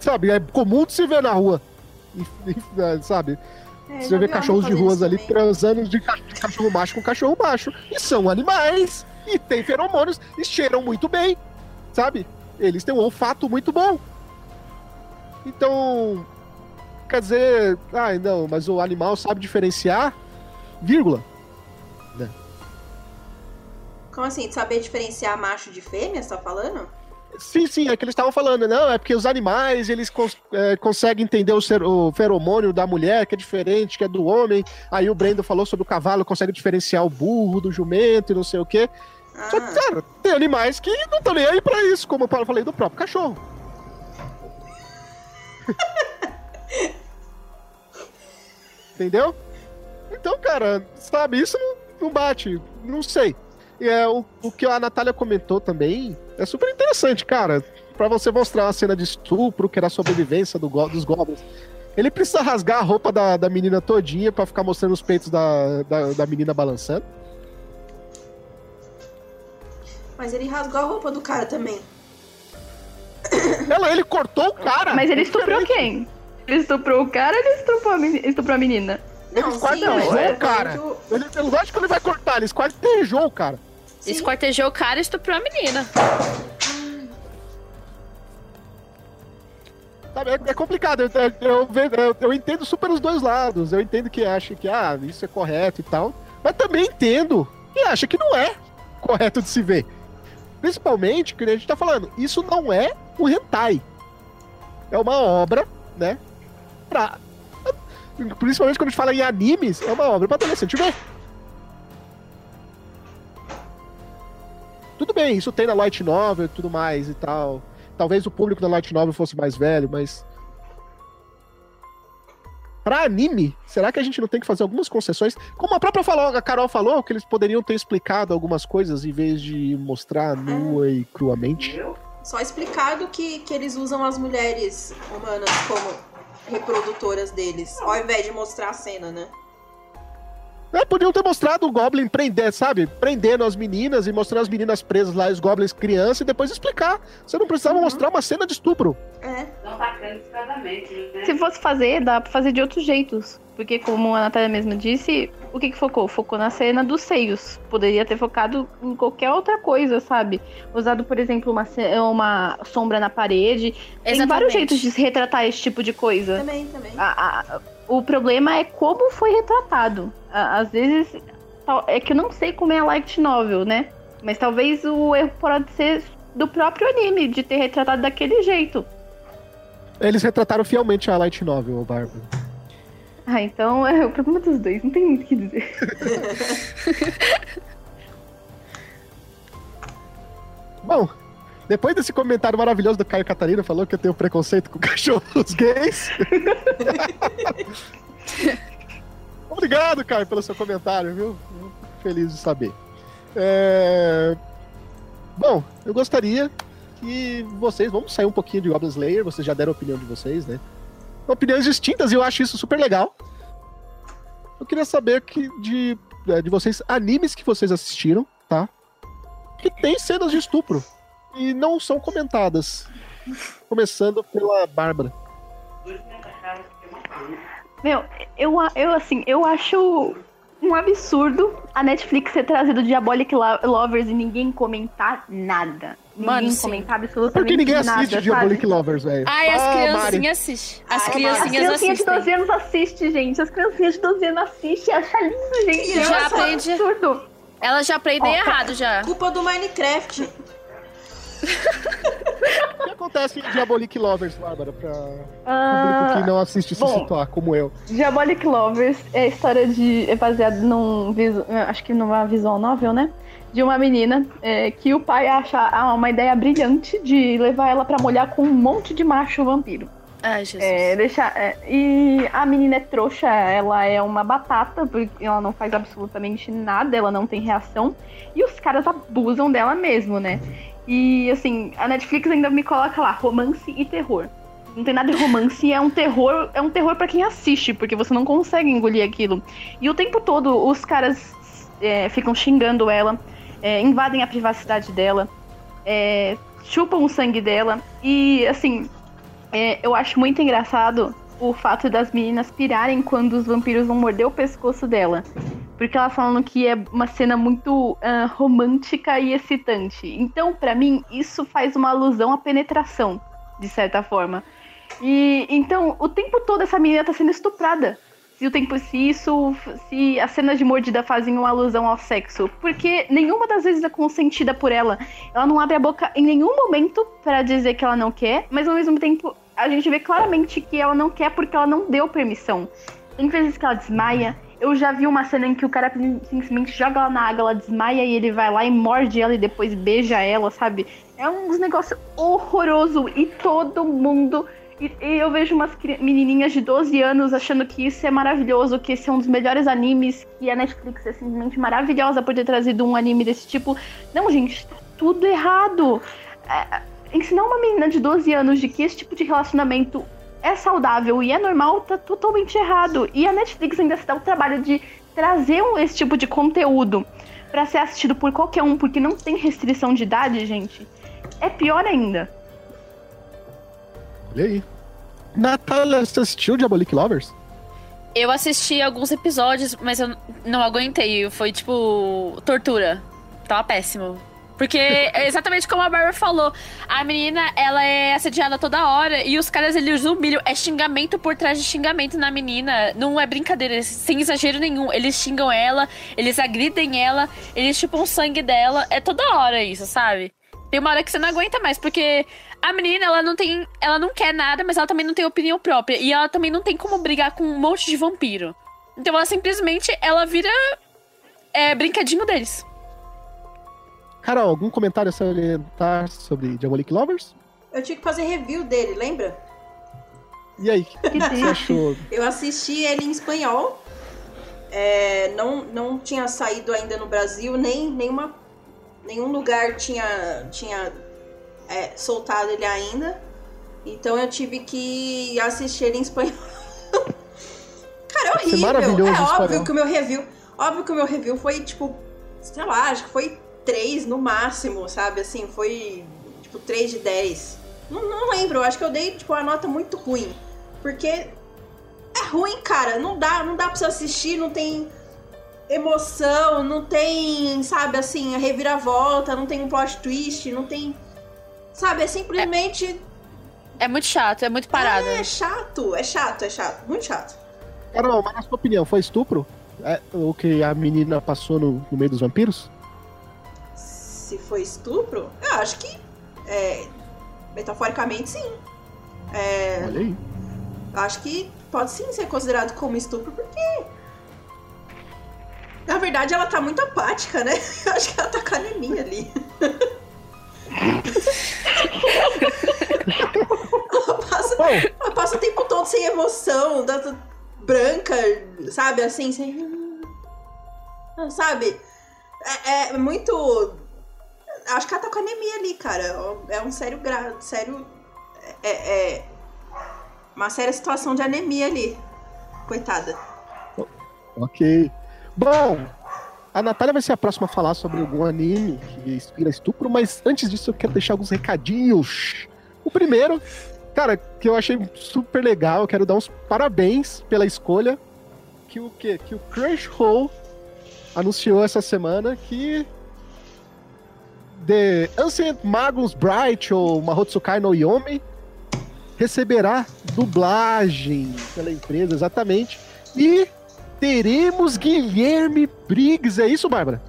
Sabe? É comum de se ver na rua. É, Sabe?
É,
Você vê cachorros de ruas ali
também.
transando de, ca- de cachorro macho com cachorro macho. E são animais. E tem feromônios. E cheiram muito bem. Sabe? Eles têm um olfato muito bom. Então. Quer dizer. Ah, não, mas o animal sabe diferenciar. Vírgula.
Como assim? Saber diferenciar macho de fêmea, você tá falando?
Sim, sim, é que eles estavam falando, não, é porque os animais, eles cons- é, conseguem entender o, ser- o feromônio da mulher, que é diferente, que é do homem. Aí o Brendo falou sobre o cavalo, consegue diferenciar o burro do jumento e não sei o quê. Só que,
Ah,
cara, tem animais que não estão nem aí pra isso, como eu falei do próprio cachorro. Entendeu? Então, cara, sabe, isso não, não bate. Não sei. E é, o, o que a Natália comentou também é super interessante, cara. Pra você mostrar uma cena de estupro, que era a sobrevivência do, dos goblins. Ele precisa rasgar a roupa da, da menina todinha pra ficar mostrando os peitos da, da, da menina balançando.
mas ele rasgou a roupa do cara também.
Ela, ele cortou o cara.
Mas ele estuprou quem? Ele estuprou o cara ou ele estuprou a, meni- estuprou a menina?
Ele
Não,
esquartejou o cara.
é muito-
Ele, é lógico que ele vai cortar, ele esquartejou o cara.
Sim.
Esquartejou o cara e estuprou a menina.
É, é complicado. Eu, eu, eu- eu entendo super os dois lados. Eu entendo que acha que ah, isso é correto e tal. Mas também entendo que acha que não é correto de se ver. Principalmente, que a gente tá falando, isso não é o hentai. É uma obra, né? Pra. Principalmente quando a gente fala em animes, é uma obra pra adolescente ver. Tudo bem, isso tem na Light Novel e tudo mais e tal. Talvez o público da Light Novel fosse mais velho, mas. Pra anime, será que a gente não tem que fazer algumas concessões? Como a própria falou, a Carol falou, que eles poderiam ter explicado algumas coisas em vez de mostrar nua e cruamente.
Só explicado que, que eles usam as mulheres humanas como reprodutoras deles, ao invés de mostrar a cena, né?
É, podiam ter mostrado o Goblin prender, sabe? Prendendo as meninas e mostrando as meninas presas lá, os Goblins crianças, e depois explicar. Você não precisava mostrar uma cena de estupro.
É.
Não tá né?
Se fosse fazer, dá pra fazer de outros jeitos. Porque, como a Natália mesma disse, o que, que focou? Focou na cena dos seios. Poderia ter focado em qualquer outra coisa, sabe? Usado, por exemplo, uma, uma sombra na parede. Tem
Exatamente.
vários jeitos de se retratar esse tipo de coisa.
Também, também.
A- a- o problema é como foi retratado. A- Às vezes, é que eu não sei como é a light novel, né? Mas talvez o erro pode ser do próprio anime, de ter retratado daquele jeito.
Eles retrataram fielmente a Light Novel, o Bárbaro.
Ah, então é o problema dos dois, não tem muito o que dizer.
Bom, depois desse comentário maravilhoso do Caio Catarina, falou que eu tenho preconceito com cachorros gays. Obrigado, Caio, pelo seu comentário, viu? Feliz de saber. É, Bom, eu gostaria que vocês. Vamos sair um pouquinho de Goblin Slayer, vocês já deram a opinião de vocês, né? Opiniões distintas e eu acho isso super legal. Eu queria saber que de, é, de vocês, animes que vocês assistiram, tá? que tem cenas de estupro e não são comentadas. Começando pela Bárbara.
Meu, eu, eu assim, eu acho um absurdo a Netflix ter trazido Diabolic Lo- Lovers e ninguém comentar nada.
Mano,
ninguém
sim.
comentar absolutamente
Porque ninguém
nada,
assiste Diabolic? Lovers, velho.
Ai, as
Ah, Mari.
criancinhas assistem. As
Ah,
As
criancinhas
criancinhas de
assistem.
12 anos assistem, gente. As criancinhas de 12 anos assistem. Acha lindo, gente.
Já
Nossa,
aprendi.
absurdo.
Elas já aprendem
Ó,
errado já.
Culpa do Minecraft.
O que acontece em Diabolic Lovers, Bárbara? Pra...
Ah, Ah,
quem não assiste se
bom.
situar, como eu.
Diabolic Lovers é a história de. é baseado num. acho que numa visual novel, né? De uma menina é, que o pai acha ah, uma ideia brilhante de levar ela pra molhar com um monte de macho vampiro.
Ai, Jesus.
É, deixar, é, e a menina é trouxa, ela é uma batata, porque ela não faz absolutamente nada, ela não tem reação. E os caras abusam dela mesmo, né? E assim, a Netflix ainda me coloca lá, romance e terror. Não tem nada de romance, é um terror, é um terror para quem assiste, porque você não consegue engolir aquilo. E o tempo todo os caras é, ficam xingando ela, é, invadem a privacidade dela, é, chupam o sangue dela. E assim, é, eu acho muito engraçado o fato das meninas pirarem quando os vampiros vão morder o pescoço dela. Porque elas falam que é uma cena muito ah, romântica e excitante. Então, pra mim, isso faz uma alusão à penetração, de certa forma. E então, o tempo todo essa menina tá sendo estuprada. Se o tempo, se isso, se as cenas de mordida fazem uma alusão ao sexo, porque nenhuma das vezes é consentida por ela. Ela não abre a boca em nenhum momento pra dizer que ela não quer, mas ao mesmo tempo a gente vê claramente que ela não quer porque ela não deu permissão. Tem vezes que ela desmaia. Eu já vi uma cena em que o cara simplesmente joga ela na água, ela desmaia e ele vai lá e morde ela e depois beija ela, sabe? É um negócio horroroso e todo mundo. E, e eu vejo umas menininhas de 12 anos achando que isso é maravilhoso, que esse é um dos melhores animes, que a Netflix é simplesmente maravilhosa por ter trazido um anime desse tipo. Não, gente, tá tudo errado. É, ensinar uma menina de 12 anos de que esse tipo de relacionamento é saudável e é normal tá totalmente errado. E a Netflix ainda se dá o trabalho de trazer esse tipo de conteúdo pra ser assistido por qualquer um, porque não tem restrição de idade, gente. É pior ainda.
Olha aí. Natália, você assistiu Diabolic Lovers?
Eu assisti alguns episódios, mas eu não aguentei. Foi tipo tortura. Tava péssimo. Porque é exatamente como a Barbara falou. A menina, ela é assediada toda hora e os caras, eles humilham. É xingamento por trás de xingamento na menina. Não é brincadeira, sem exagero nenhum. Eles xingam ela, eles agridem ela, eles chupam o sangue dela. É toda hora isso, sabe? Tem uma hora que você não aguenta mais, porque a menina, ela não tem. Ela não quer nada, mas ela também não tem opinião própria. E ela também não tem como brigar com um monte de vampiro. Então ela simplesmente ela vira é, brinquedinho deles.
Carol, algum comentário a salientar sobre Diabolic Lovers?
Eu tive que fazer review dele, lembra?
E aí, o que, que você achou?
Eu assisti ele em espanhol. É, não, não tinha saído ainda no Brasil, nem nenhuma, nenhum lugar tinha, tinha é, soltado ele ainda. Então eu tive que assistir ele em espanhol. Cara, é
ser
horrível.
maravilhoso
É
o
óbvio que o meu review. Óbvio que o meu review foi, tipo, sei lá, acho que foi 3 no máximo, sabe? Assim, foi tipo 3 de 10. Não, não lembro, acho que eu dei, tipo, uma nota muito ruim. Porque é ruim, cara. Não dá, não dá pra você assistir, não tem emoção, não tem, sabe, assim, a reviravolta, não tem um plot twist, não tem. Sabe, é simplesmente.
É muito chato, é muito parado.
É chato, é chato, é chato, muito chato.
Carol, mas na sua opinião, foi estupro? É, o que a menina passou no, no meio dos vampiros?
Se foi estupro, eu acho que. É, metaforicamente, sim. É,
Olha aí.
acho que pode sim ser considerado como estupro, porque. Na verdade, ela tá muito apática, né? Eu acho que ela tá com anemia ali. sem emoção, da- branca, sabe? Assim, sem. Ah, Sabe? É, é muito. Acho que ela tá com anemia ali, cara. É um sério grau. Sério. É, é uma séria situação de anemia ali. Coitada.
ok. Bom, a Natália vai ser a próxima a falar sobre algum anime que inspira estupro, mas antes disso eu quero deixar alguns recadinhos. O primeiro, cara, que eu achei super legal, quero dar uns parabéns pela escolha que o que que o Crunchyroll anunciou essa semana que The Ancient Magus Bright ou Mahotsukai no Yomi receberá dublagem pela empresa, exatamente. E teremos Guilherme Briggs, é isso, Bárbara?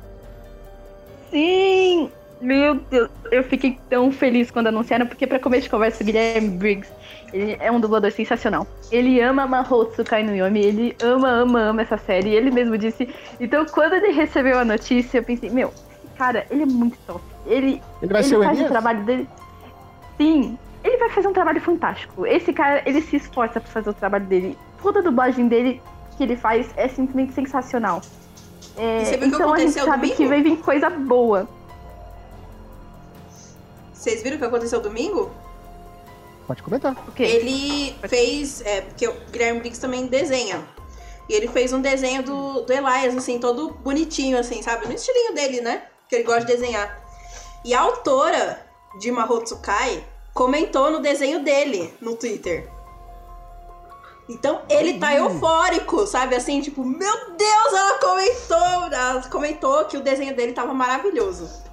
Sim! Meu Deus, eu fiquei tão feliz quando anunciaram, porque pra começo de conversa, o Guilherme Briggs, ele é um dublador sensacional. Ele ama Mahou Tsukai no Yomi, ele ama, ama, ama essa série, ele mesmo disse. Então, quando ele recebeu a notícia, eu pensei, meu, esse cara, ele é muito top. Ele,
Ele vai
ele
ser o
faz o
Elias?
trabalho dele. Sim, ele vai fazer um trabalho fantástico. Esse cara, ele se esforça pra fazer o trabalho dele. Toda a dublagem dele que ele faz é simplesmente sensacional. É,
o
então a gente sabe
domingo?
que vai vir coisa boa.
Vocês viram o que aconteceu domingo?
Pode comentar.
O quê?
Ele fez. É, porque o Guilherme Briggs também desenha. E ele fez um desenho do, do Elias, assim, todo bonitinho, assim, sabe? No estilinho dele, né? Que ele gosta de desenhar. E a autora de Mahou Tsukai comentou no desenho dele no Twitter. Então ele tá eufórico, sabe? Assim, tipo, meu Deus, ela comentou! Ela comentou que o desenho dele tava maravilhoso.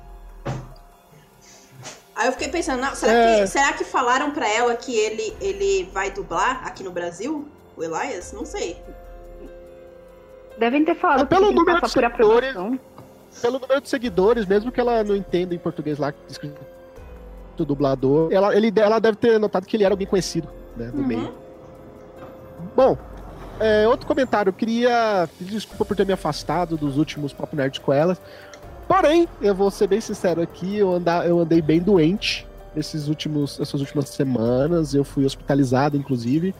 Aí eu fiquei pensando, não, será,
É.
que, será que falaram pra ela que ele, ele vai dublar aqui no Brasil? O Elias? Não sei.
Devem ter falado
Ah, pelo
que
número de seguidores. Pelo número de seguidores, mesmo que ela não entenda em português lá, escrito do dublador, ela, ele, ela deve ter notado que ele era alguém conhecido, né, no
Uhum.
meio. Bom, é, outro comentário. Eu queria pedir desculpa por ter me afastado dos últimos Papo Nerd com elas. Porém, eu vou ser bem sincero aqui, eu, anda, eu andei bem doente esses últimos, essas últimas semanas. Eu fui hospitalizado, inclusive.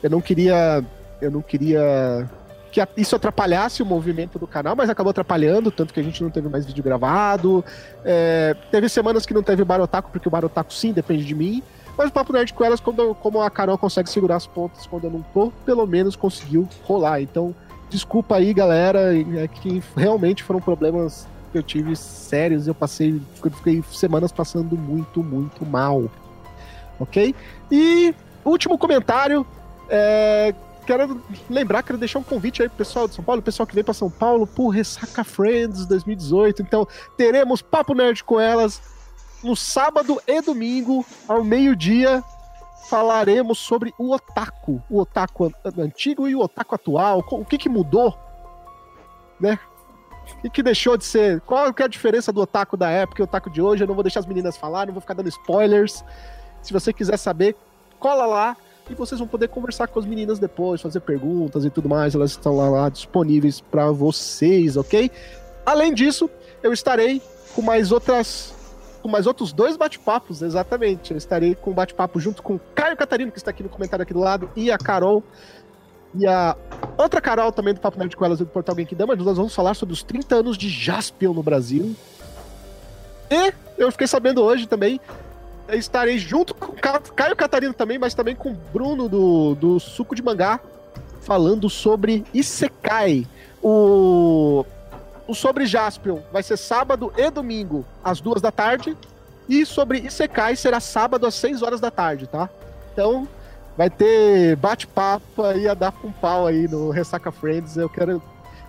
Eu não queria. Eu não queria que isso atrapalhasse o movimento do canal, mas acabou atrapalhando, tanto que a gente não teve mais vídeo gravado. É, teve semanas que não teve Barotaco, porque o Barotaco sim depende de mim. Mas o Papo Nerd com elas, quando, como a Carol consegue segurar as pontas quando eu não tô, pelo menos conseguiu rolar. Então, desculpa aí, galera, é que realmente foram problemas eu tive sérios. Eu passei, fiquei semanas passando muito, muito mal. Ok? E último comentário. É, quero lembrar, quero deixar um convite aí pro pessoal de São Paulo, pessoal que vem para São Paulo por Ressaca Friends 2018. Então, teremos Papo Nerd com elas no sábado e domingo, ao meio-dia, falaremos sobre o otaku. O otaku an- antigo e o otaku atual. O que, que mudou? Né? Que, que deixou de ser? Qual que é a diferença do otaku da época e o otaku de hoje? Eu não vou deixar as meninas falar, não vou ficar dando spoilers. Se você quiser saber, cola lá e vocês vão poder conversar com as meninas depois, fazer perguntas e tudo mais. Elas estão lá, lá disponíveis para vocês, ok? Além disso, eu estarei com mais outras com mais outros dois bate-papos, exatamente. Eu estarei com um bate-papo junto com o Caio Catarino, que está aqui no comentário aqui do lado, e a Carol. E a outra Carol também do Papo Nerd com elas do Portal Genkidama. Nós vamos falar sobre os 30 anos de Jaspion no Brasil. E eu fiquei sabendo hoje também, estarei junto com Caio Catarino também, mas também com o Bruno do, do Suco de Mangá, falando sobre Isekai. O o sobre Jaspion vai ser sábado e domingo, às duas da tarde. E sobre Isekai será sábado às 6 horas da tarde, tá? Então, vai ter bate-papo aí a dar com pau aí no Ressaca Friends. Eu quero.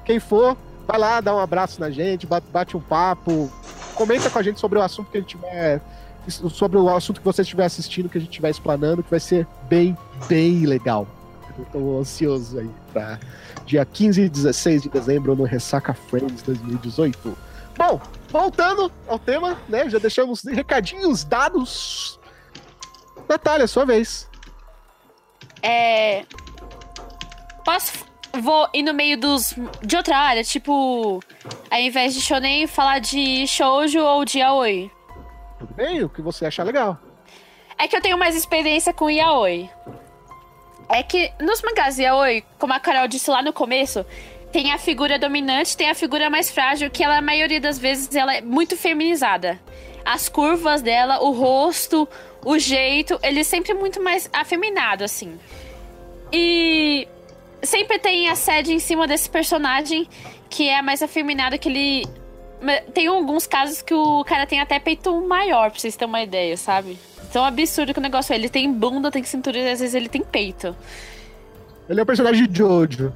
Quem for, vai lá, dá um abraço na gente, bate, um papo, comenta com a gente sobre o assunto que a gente tiver. Sobre o assunto que você estiver assistindo, que a gente estiver explanando, que vai ser bem, bem legal. Eu tô ansioso aí pra dia 15 e 16 de dezembro no Ressaca Friends 2018. Bom, voltando ao tema, né? Já deixamos recadinhos dados. Natália, sua vez.
É. Posso. Vou ir no meio dos. de outra área, tipo. Ao invés de shonen, falar de shoujo ou de yaoi.
Tudo bem? O que você achar legal?
É que eu tenho mais experiência com yaoi. É que nos mangás yaoi, como a Carol disse lá no começo, tem a figura dominante, tem a figura mais frágil, que ela, a maioria das vezes, ela é muito feminizada. As curvas dela, o rosto, o jeito, ele é sempre muito mais afeminado, assim. E sempre tem a sede em cima desse personagem que é mais afeminado, que ele. Tem alguns casos que o cara tem até peito maior, pra vocês terem uma ideia, sabe? Tão absurdo que o negócio é. Ele tem bunda, tem cintura e às vezes ele tem peito.
Ele é o personagem de Jojo.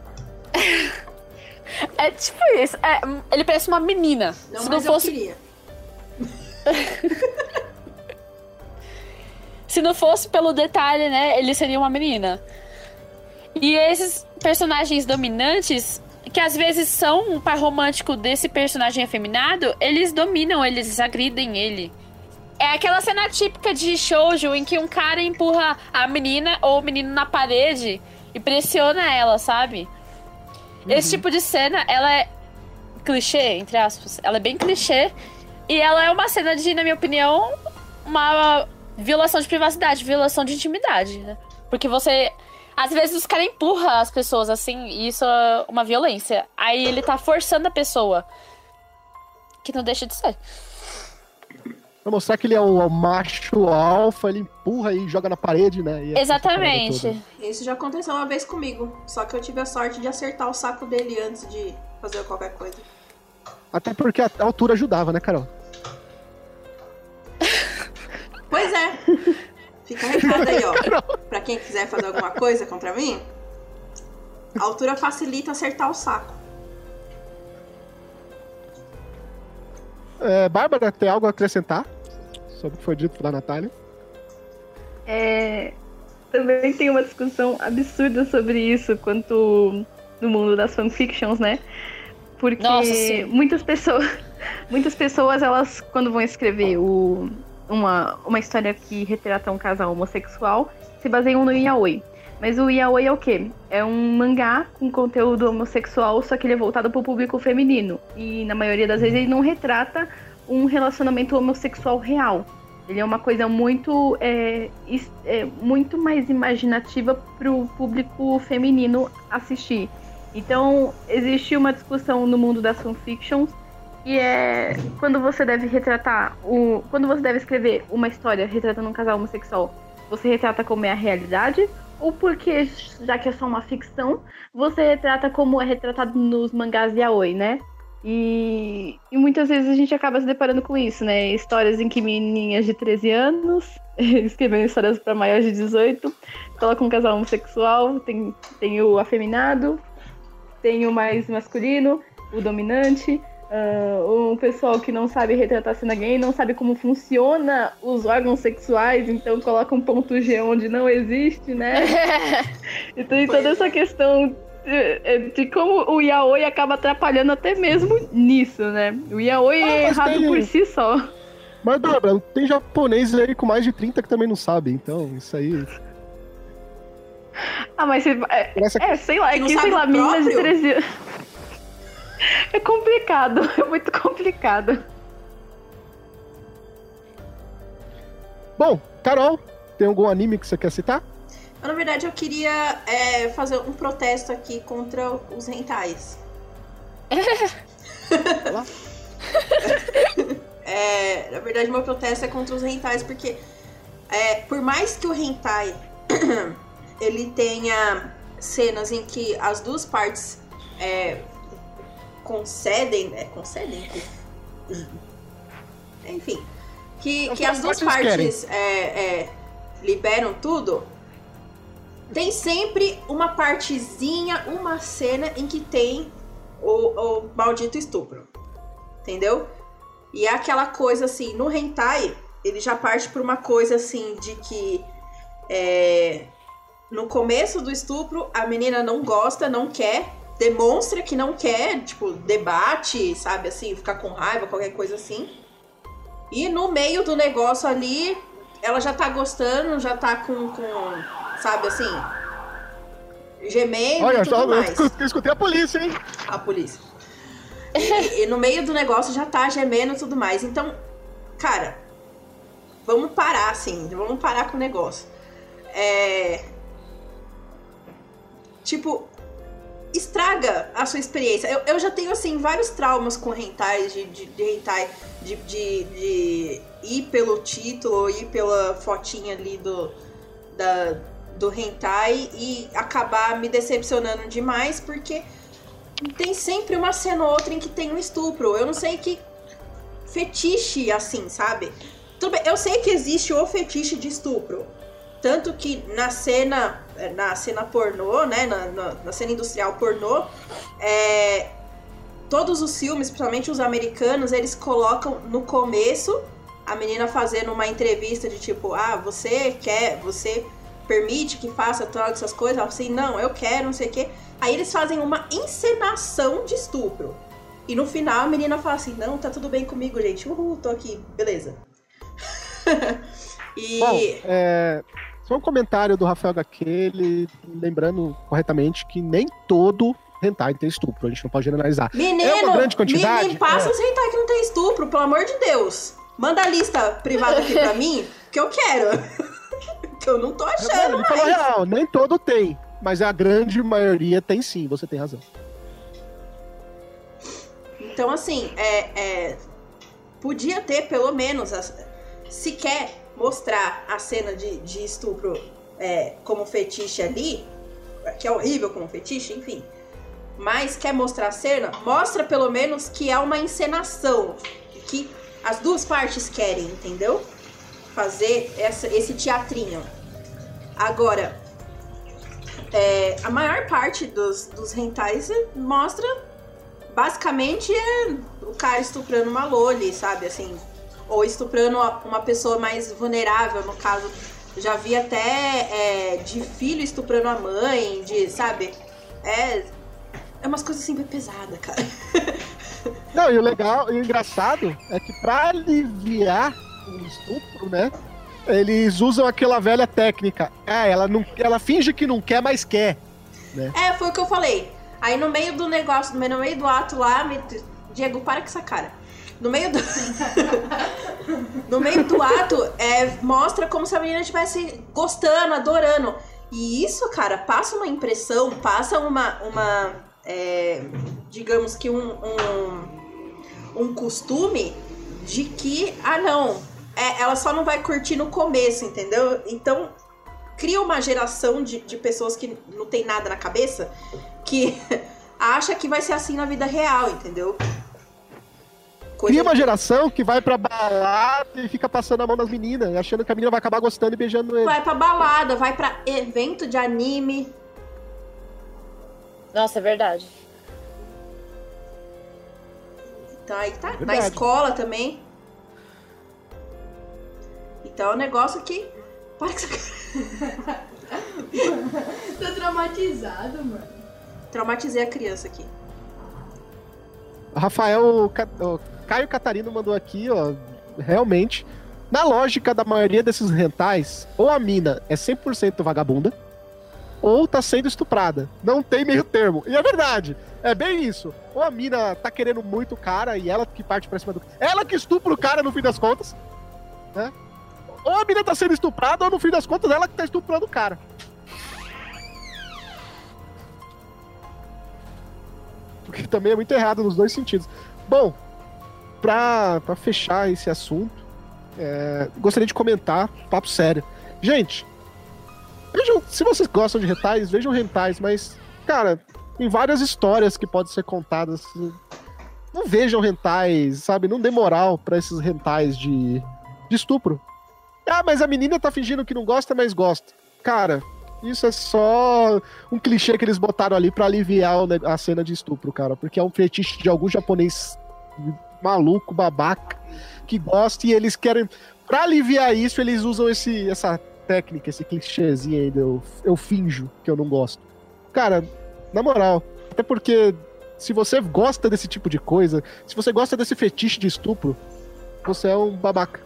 É tipo isso. É, ele parece uma menina.
Não,
Se
mas
não fosse. Se não fosse pelo detalhe, né? Ele seria uma menina. E esses personagens dominantes, que às vezes são um par romântico desse personagem afeminado, eles dominam, eles agridem ele. É aquela cena típica de shoujo em que um cara empurra a menina ou o menino na parede e pressiona ela, sabe? Esse tipo de cena, ela é clichê, entre aspas. Ela é bem clichê. E ela é uma cena de, na minha opinião, uma violação de privacidade, violação de intimidade, né? Porque você. Às vezes os caras empurram as pessoas assim, e isso é uma violência. Aí ele tá forçando a pessoa. Que não deixa de ser.
Pra mostrar que ele é o macho alfa, ele empurra e joga na parede, né? E é
Exatamente.
Isso já aconteceu uma vez comigo. Só que eu tive a sorte de acertar o saco dele antes de fazer qualquer coisa.
Até porque a altura ajudava, né, Carol?
Pois é. Fica recado aí, ó. Pra quem quiser fazer alguma coisa contra mim, a altura facilita acertar o saco.
É, Bárbara, tem algo a acrescentar sobre o que foi dito pela Natália?
É, também tem uma discussão absurda sobre isso quanto no mundo das fanfictions, né? Porque
Nossa,
muitas pessoas, muitas pessoas, elas quando vão escrever o- uma, uma história que retrata um casal homossexual, se baseiam no yaoi. Mas o yaoi é o quê? É um mangá com conteúdo homossexual, só que ele é voltado para o público feminino. E na maioria das vezes ele não retrata um relacionamento homossexual real. Ele é uma coisa muito, é, é, muito mais imaginativa para o público feminino assistir. Então, existe uma discussão no mundo das fanfictions que é quando você deve retratar o. Quando você deve escrever uma história retratando um casal homossexual, você retrata como é a realidade? Ou porque, já que é só uma ficção, você retrata como é retratado nos mangás yaoi, né? E, e muitas vezes a gente acaba se deparando com isso, né? Histórias em que menininhas de 13 anos escrevendo histórias para maiores de 18, colocam um casal homossexual, tem, tem o afeminado, tem o mais masculino, o dominante, ah, um pessoal que não sabe retratar cena gay, não sabe como funciona os órgãos sexuais, então coloca um ponto G onde não existe, né? E tem toda essa questão de, de como o yaoi acaba atrapalhando até mesmo nisso, né? O yaoi
Ah,
é errado
tem-
por si só.
Mas, Bárbara, tem japonês aí com mais de 30 que também não sabe, então isso aí.
Ah, mas você, é, é, sei lá, é
Que
sei lá,
o
meninas de
próprio?
13 anos. É complicado, é muito complicado.
Bom, Carol, tem algum anime que você quer citar?
Na verdade, eu queria é, fazer um protesto aqui contra os rentais. É, na verdade, meu protesto é contra os rentais, porque é, por mais que o rentai ele tenha cenas em que as duas partes é, concedem, né? Concedem? Enfim, que,
As
que as
duas partes
é, é, liberam tudo. Tem sempre uma partezinha, uma cena em que tem o, o maldito estupro. Entendeu? E é aquela coisa assim, no hentai, ele já parte por uma coisa assim de que é, no começo do estupro a menina não gosta, não quer, demonstra que não quer, tipo, debate, sabe assim, ficar com raiva, qualquer coisa assim. E no meio do negócio ali, ela já tá gostando, já tá com, com sabe assim, gemendo
Olha,
e tudo
só, eu
mais
eu escutei a polícia, hein?
a polícia. E, e- e no meio do negócio já tá gemendo e tudo mais. Então, cara, vamos parar, assim. Vamos parar com o negócio. É. Tipo, estraga a sua experiência. Eu, eu já tenho, assim, vários traumas com hentais, de, de, de hentai, de, de, de ir pelo título, ir pela fotinha ali do, da, do hentai e acabar me decepcionando demais, porque tem sempre uma cena ou outra em que tem um estupro. Eu não sei que fetiche assim, sabe? Tudo bem, eu sei que existe o fetiche de estupro. Tanto que na cena, na cena pornô, né? Na, na, na cena industrial pornô, é, todos os filmes, principalmente os americanos, eles colocam no começo a menina fazendo uma entrevista de tipo, ah, você quer, você permite que faça todas essas coisas, ela assim, não, eu quero, não sei o quê. Aí eles fazem uma encenação de estupro. E no final a menina fala assim, não, tá tudo bem comigo, gente. Uhul, tô aqui, beleza. e.
Bom, é, só um comentário do Rafael HQ, ele lembrando corretamente que nem todo hentai tem estupro, a gente não pode generalizar.
Menino,
é uma grande quantidade?
me, me passa
É.
os hentai que não tem estupro, pelo amor de Deus. Manda a lista privada aqui pra mim, que eu quero. que eu não tô
É,
achando
ele falou real, nem todo tem, mas a grande maioria tem sim, você tem razão.
Então, assim, é, é, podia ter pelo menos, as- se quer mostrar a cena de, de estupro é, como fetiche ali, que é horrível como fetiche, enfim. Mas quer mostrar a cena, mostra pelo menos que é uma encenação. Que as duas partes querem, entendeu? Fazer essa, esse teatrinho. Agora, é, a maior parte dos, dos hentais mostra basicamente é o cara estuprando uma loli, sabe? Assim, ou estuprando uma pessoa mais vulnerável, no caso. Já vi até é, de filho estuprando a mãe, de, sabe? É, é umas coisas assim bem pesadas, cara.
Não, e o legal, e o engraçado é que pra aliviar o estupro, né? Eles usam aquela velha técnica. Ah, ela não, ela finge que não quer, mas quer.
É, foi o que eu falei. Aí no meio do negócio, no meio do ato lá, me... Diego, para com essa cara. No meio do. no meio do ato, é, mostra como se a menina estivesse gostando, adorando. E isso, cara, passa uma impressão, passa uma. uma é, digamos que um, um, um costume de que, ah, não, é, ela só não vai curtir no começo, entendeu? Então, cria uma geração de, de pessoas que não tem nada na cabeça que acha que vai ser assim na vida real, entendeu? Coisa
Cria uma geração que vai pra balada e fica passando a mão nas meninas, achando que a menina vai acabar gostando e beijando ele.
Vai pra balada, vai pra evento de anime.
Nossa, é verdade.
Então aí tá. Na escola também. Então é um negócio que. Para que você
Tô traumatizado, mano.
Traumatizei a criança aqui.
Rafael o Caio Catarino mandou aqui, ó, realmente, na lógica da maioria desses rentais, ou a mina é 100% vagabunda, ou tá sendo estuprada. Não tem meio termo. E é verdade. É bem isso. Ou a mina tá querendo muito o cara e ela que parte pra cima do. Ela que estupra o cara no fim das contas. Né? Ou a mina tá sendo estuprada, ou no fim das contas ela que tá estuprando o cara. Porque também é muito errado nos dois sentidos. Bom, pra, fechar esse assunto, é, gostaria de comentar, papo sério. Gente, vejam, se vocês gostam de rentais, vejam rentais, mas, cara, tem várias histórias que podem ser contadas. Não vejam rentais, sabe? Não dê moral pra esses rentais de, de estupro. Ah, mas a menina tá fingindo que não gosta, mas gosta. Cara, isso é só um clichê que eles botaram ali pra aliviar a cena de estupro, cara. Porque é um fetiche de algum japonês maluco, babaca, que gosta e eles querem. Pra aliviar isso, eles usam esse, essa técnica, esse clichêzinho aí, do eu, finjo que eu não gosto. Cara, na moral, até porque se você gosta desse tipo de coisa, se você gosta desse fetiche de estupro, você é um babaca.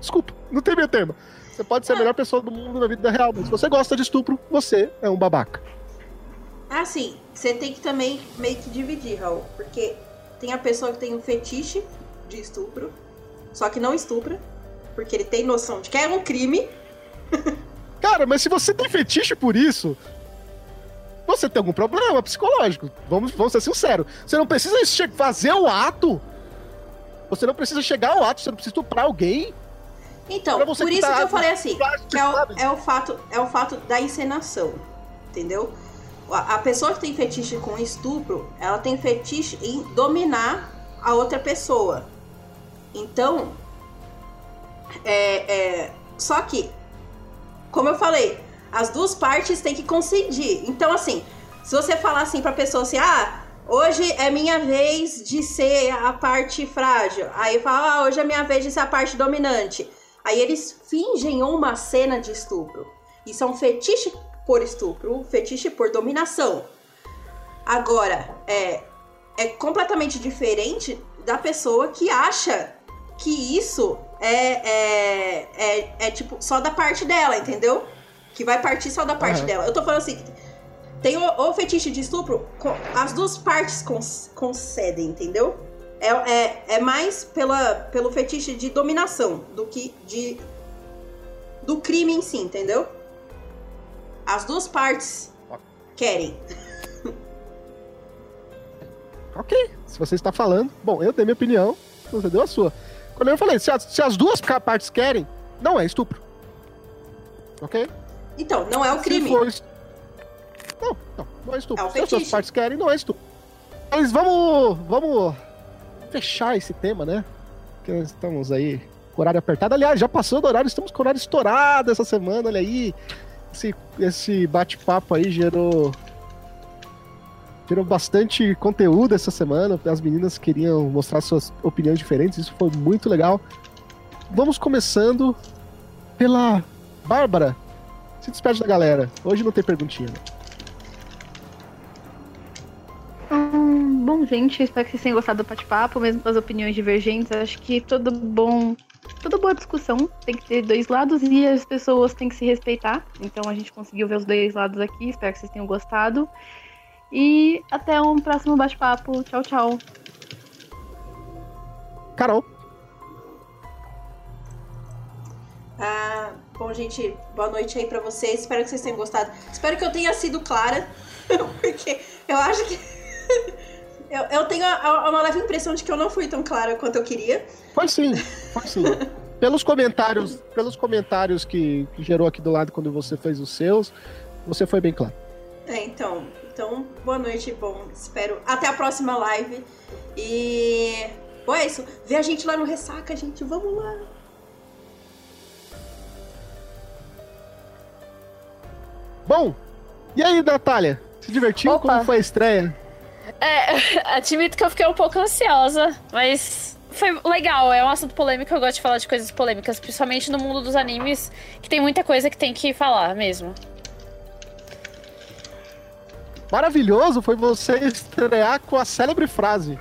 Desculpa, não tem meio termo. Você pode ser a melhor pessoa do mundo na vida real, mas se você gosta de estupro, você é um babaca.
Assim, você tem que também meio que dividir, Raul. Porque tem a pessoa que tem um fetiche de estupro, só que não estupra, porque ele tem noção de que é um crime.
Cara, mas se você tem fetiche por isso, você tem algum problema psicológico. Vamos, vamos ser sinceros. Você não precisa fazer o ato. Você não precisa chegar ao ato, você não precisa estuprar alguém.
Então, por isso
tá
que eu falei assim, que é o, é o fato, é o fato da encenação, entendeu? A, pessoa que tem fetiche com estupro, ela tem fetiche em dominar a outra pessoa. Então, é, é, só que, como eu falei, as duas partes têm que coincidir. Então, assim, se você falar assim pra pessoa assim, ah, hoje é minha vez de ser a parte frágil. Aí fala, ah, hoje é minha vez de ser a parte dominante. Aí eles fingem uma cena de estupro. Isso é um fetiche por estupro, fetiche por dominação. Agora, é, é completamente diferente da pessoa que acha que isso é, é, é, é, tipo só da parte dela, entendeu? Que vai partir só da parte
Aham.
dela. Eu tô falando assim, tem o, o fetiche de estupro, as duas partes concedem, entendeu? É, é, é mais pela, pelo fetiche de dominação do que de do crime em si, entendeu? As duas partes querem.
Ok, se você está falando. Bom, eu dei minha opinião, você deu a sua. Quando eu falei, se as, se as duas partes querem, não é estupro. Ok?
Então, não é o crime.
Est- Não, não, não é estupro.
É
se as duas partes querem, não é estupro. Mas vamos, vamos fechar esse tema, né? Porque nós estamos aí com horário apertado. Aliás, já passou do horário, estamos com horário estourado essa semana, olha aí. Esse, esse bate-papo aí gerou gerou bastante conteúdo essa semana. As meninas queriam mostrar suas opiniões diferentes, isso foi muito legal. Vamos começando pela Bárbara. Se despede da galera. Hoje não tem perguntinha. né?
Bom, gente, espero que vocês tenham gostado do bate-papo, mesmo com as opiniões divergentes. Acho que todo bom. Toda boa discussão tem que ter dois lados e as pessoas têm que se respeitar. Então a gente conseguiu ver os dois lados aqui. Espero que vocês tenham gostado. E até um próximo bate-papo. Tchau, tchau.
Carol.
Ah, bom, gente, boa noite aí pra vocês. Espero que vocês tenham gostado. Espero que eu tenha sido clara, porque eu acho que. Eu, eu tenho a- a- uma leve impressão de que eu não fui tão clara quanto eu queria.
Foi sim, foi sim. pelos comentários, pelos comentários que, que gerou aqui do lado quando você fez os seus, você foi bem claro.
É, então, então, boa noite, bom, espero. Até a próxima live. E. Bom, é isso. Vê a gente lá no Ressaca, gente. Vamos lá.
Bom, e aí, Natália? Se divertiu?
Opa.
Como foi a estreia?
É, admito que eu fiquei um pouco ansiosa, mas foi legal. É um assunto polêmico, eu gosto de falar de coisas polêmicas, principalmente no mundo dos animes, que tem muita coisa que tem que falar mesmo.
Maravilhoso foi você estrear com a célebre frase: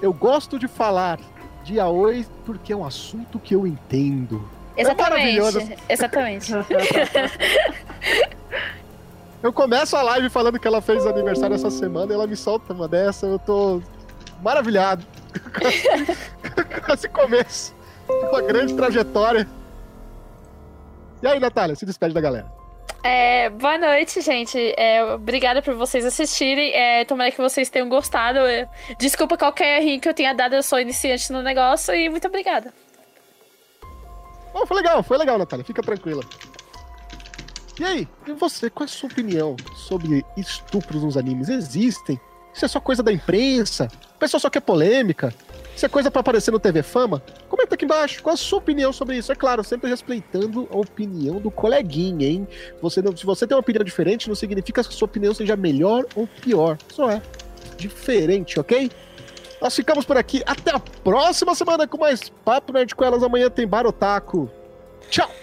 Eu gosto de falar de Aoi porque é um assunto que eu entendo. maravilhoso.
Exatamente. Exatamente.
Eu começo a live falando que ela fez aniversário essa semana e ela me solta uma dessa, eu tô maravilhado com esse começo. Uma grande trajetória. E aí, Natália, se despede da galera.
É, boa noite, gente. É, obrigada por vocês assistirem. É, tomara que vocês tenham gostado. É, Desculpa qualquer erro que eu tenha dado, eu sou iniciante no negócio e muito obrigada.
Bom, foi legal, foi legal, Natália, fica tranquila. E aí, e você, qual é a sua opinião sobre estupros nos animes? Existem? Isso é só coisa da imprensa? O pessoal só quer polêmica? Isso é coisa pra aparecer no TV Fama? Comenta aqui embaixo, qual a sua opinião sobre isso? É claro, sempre respeitando a opinião do coleguinha, hein? Você não, se você tem uma opinião diferente, não significa que a sua opinião seja melhor ou pior. Só é diferente, ok? Nós ficamos por aqui. Até a próxima semana com mais Papo Nerd com elas. Amanhã tem Barotaco. Tchau!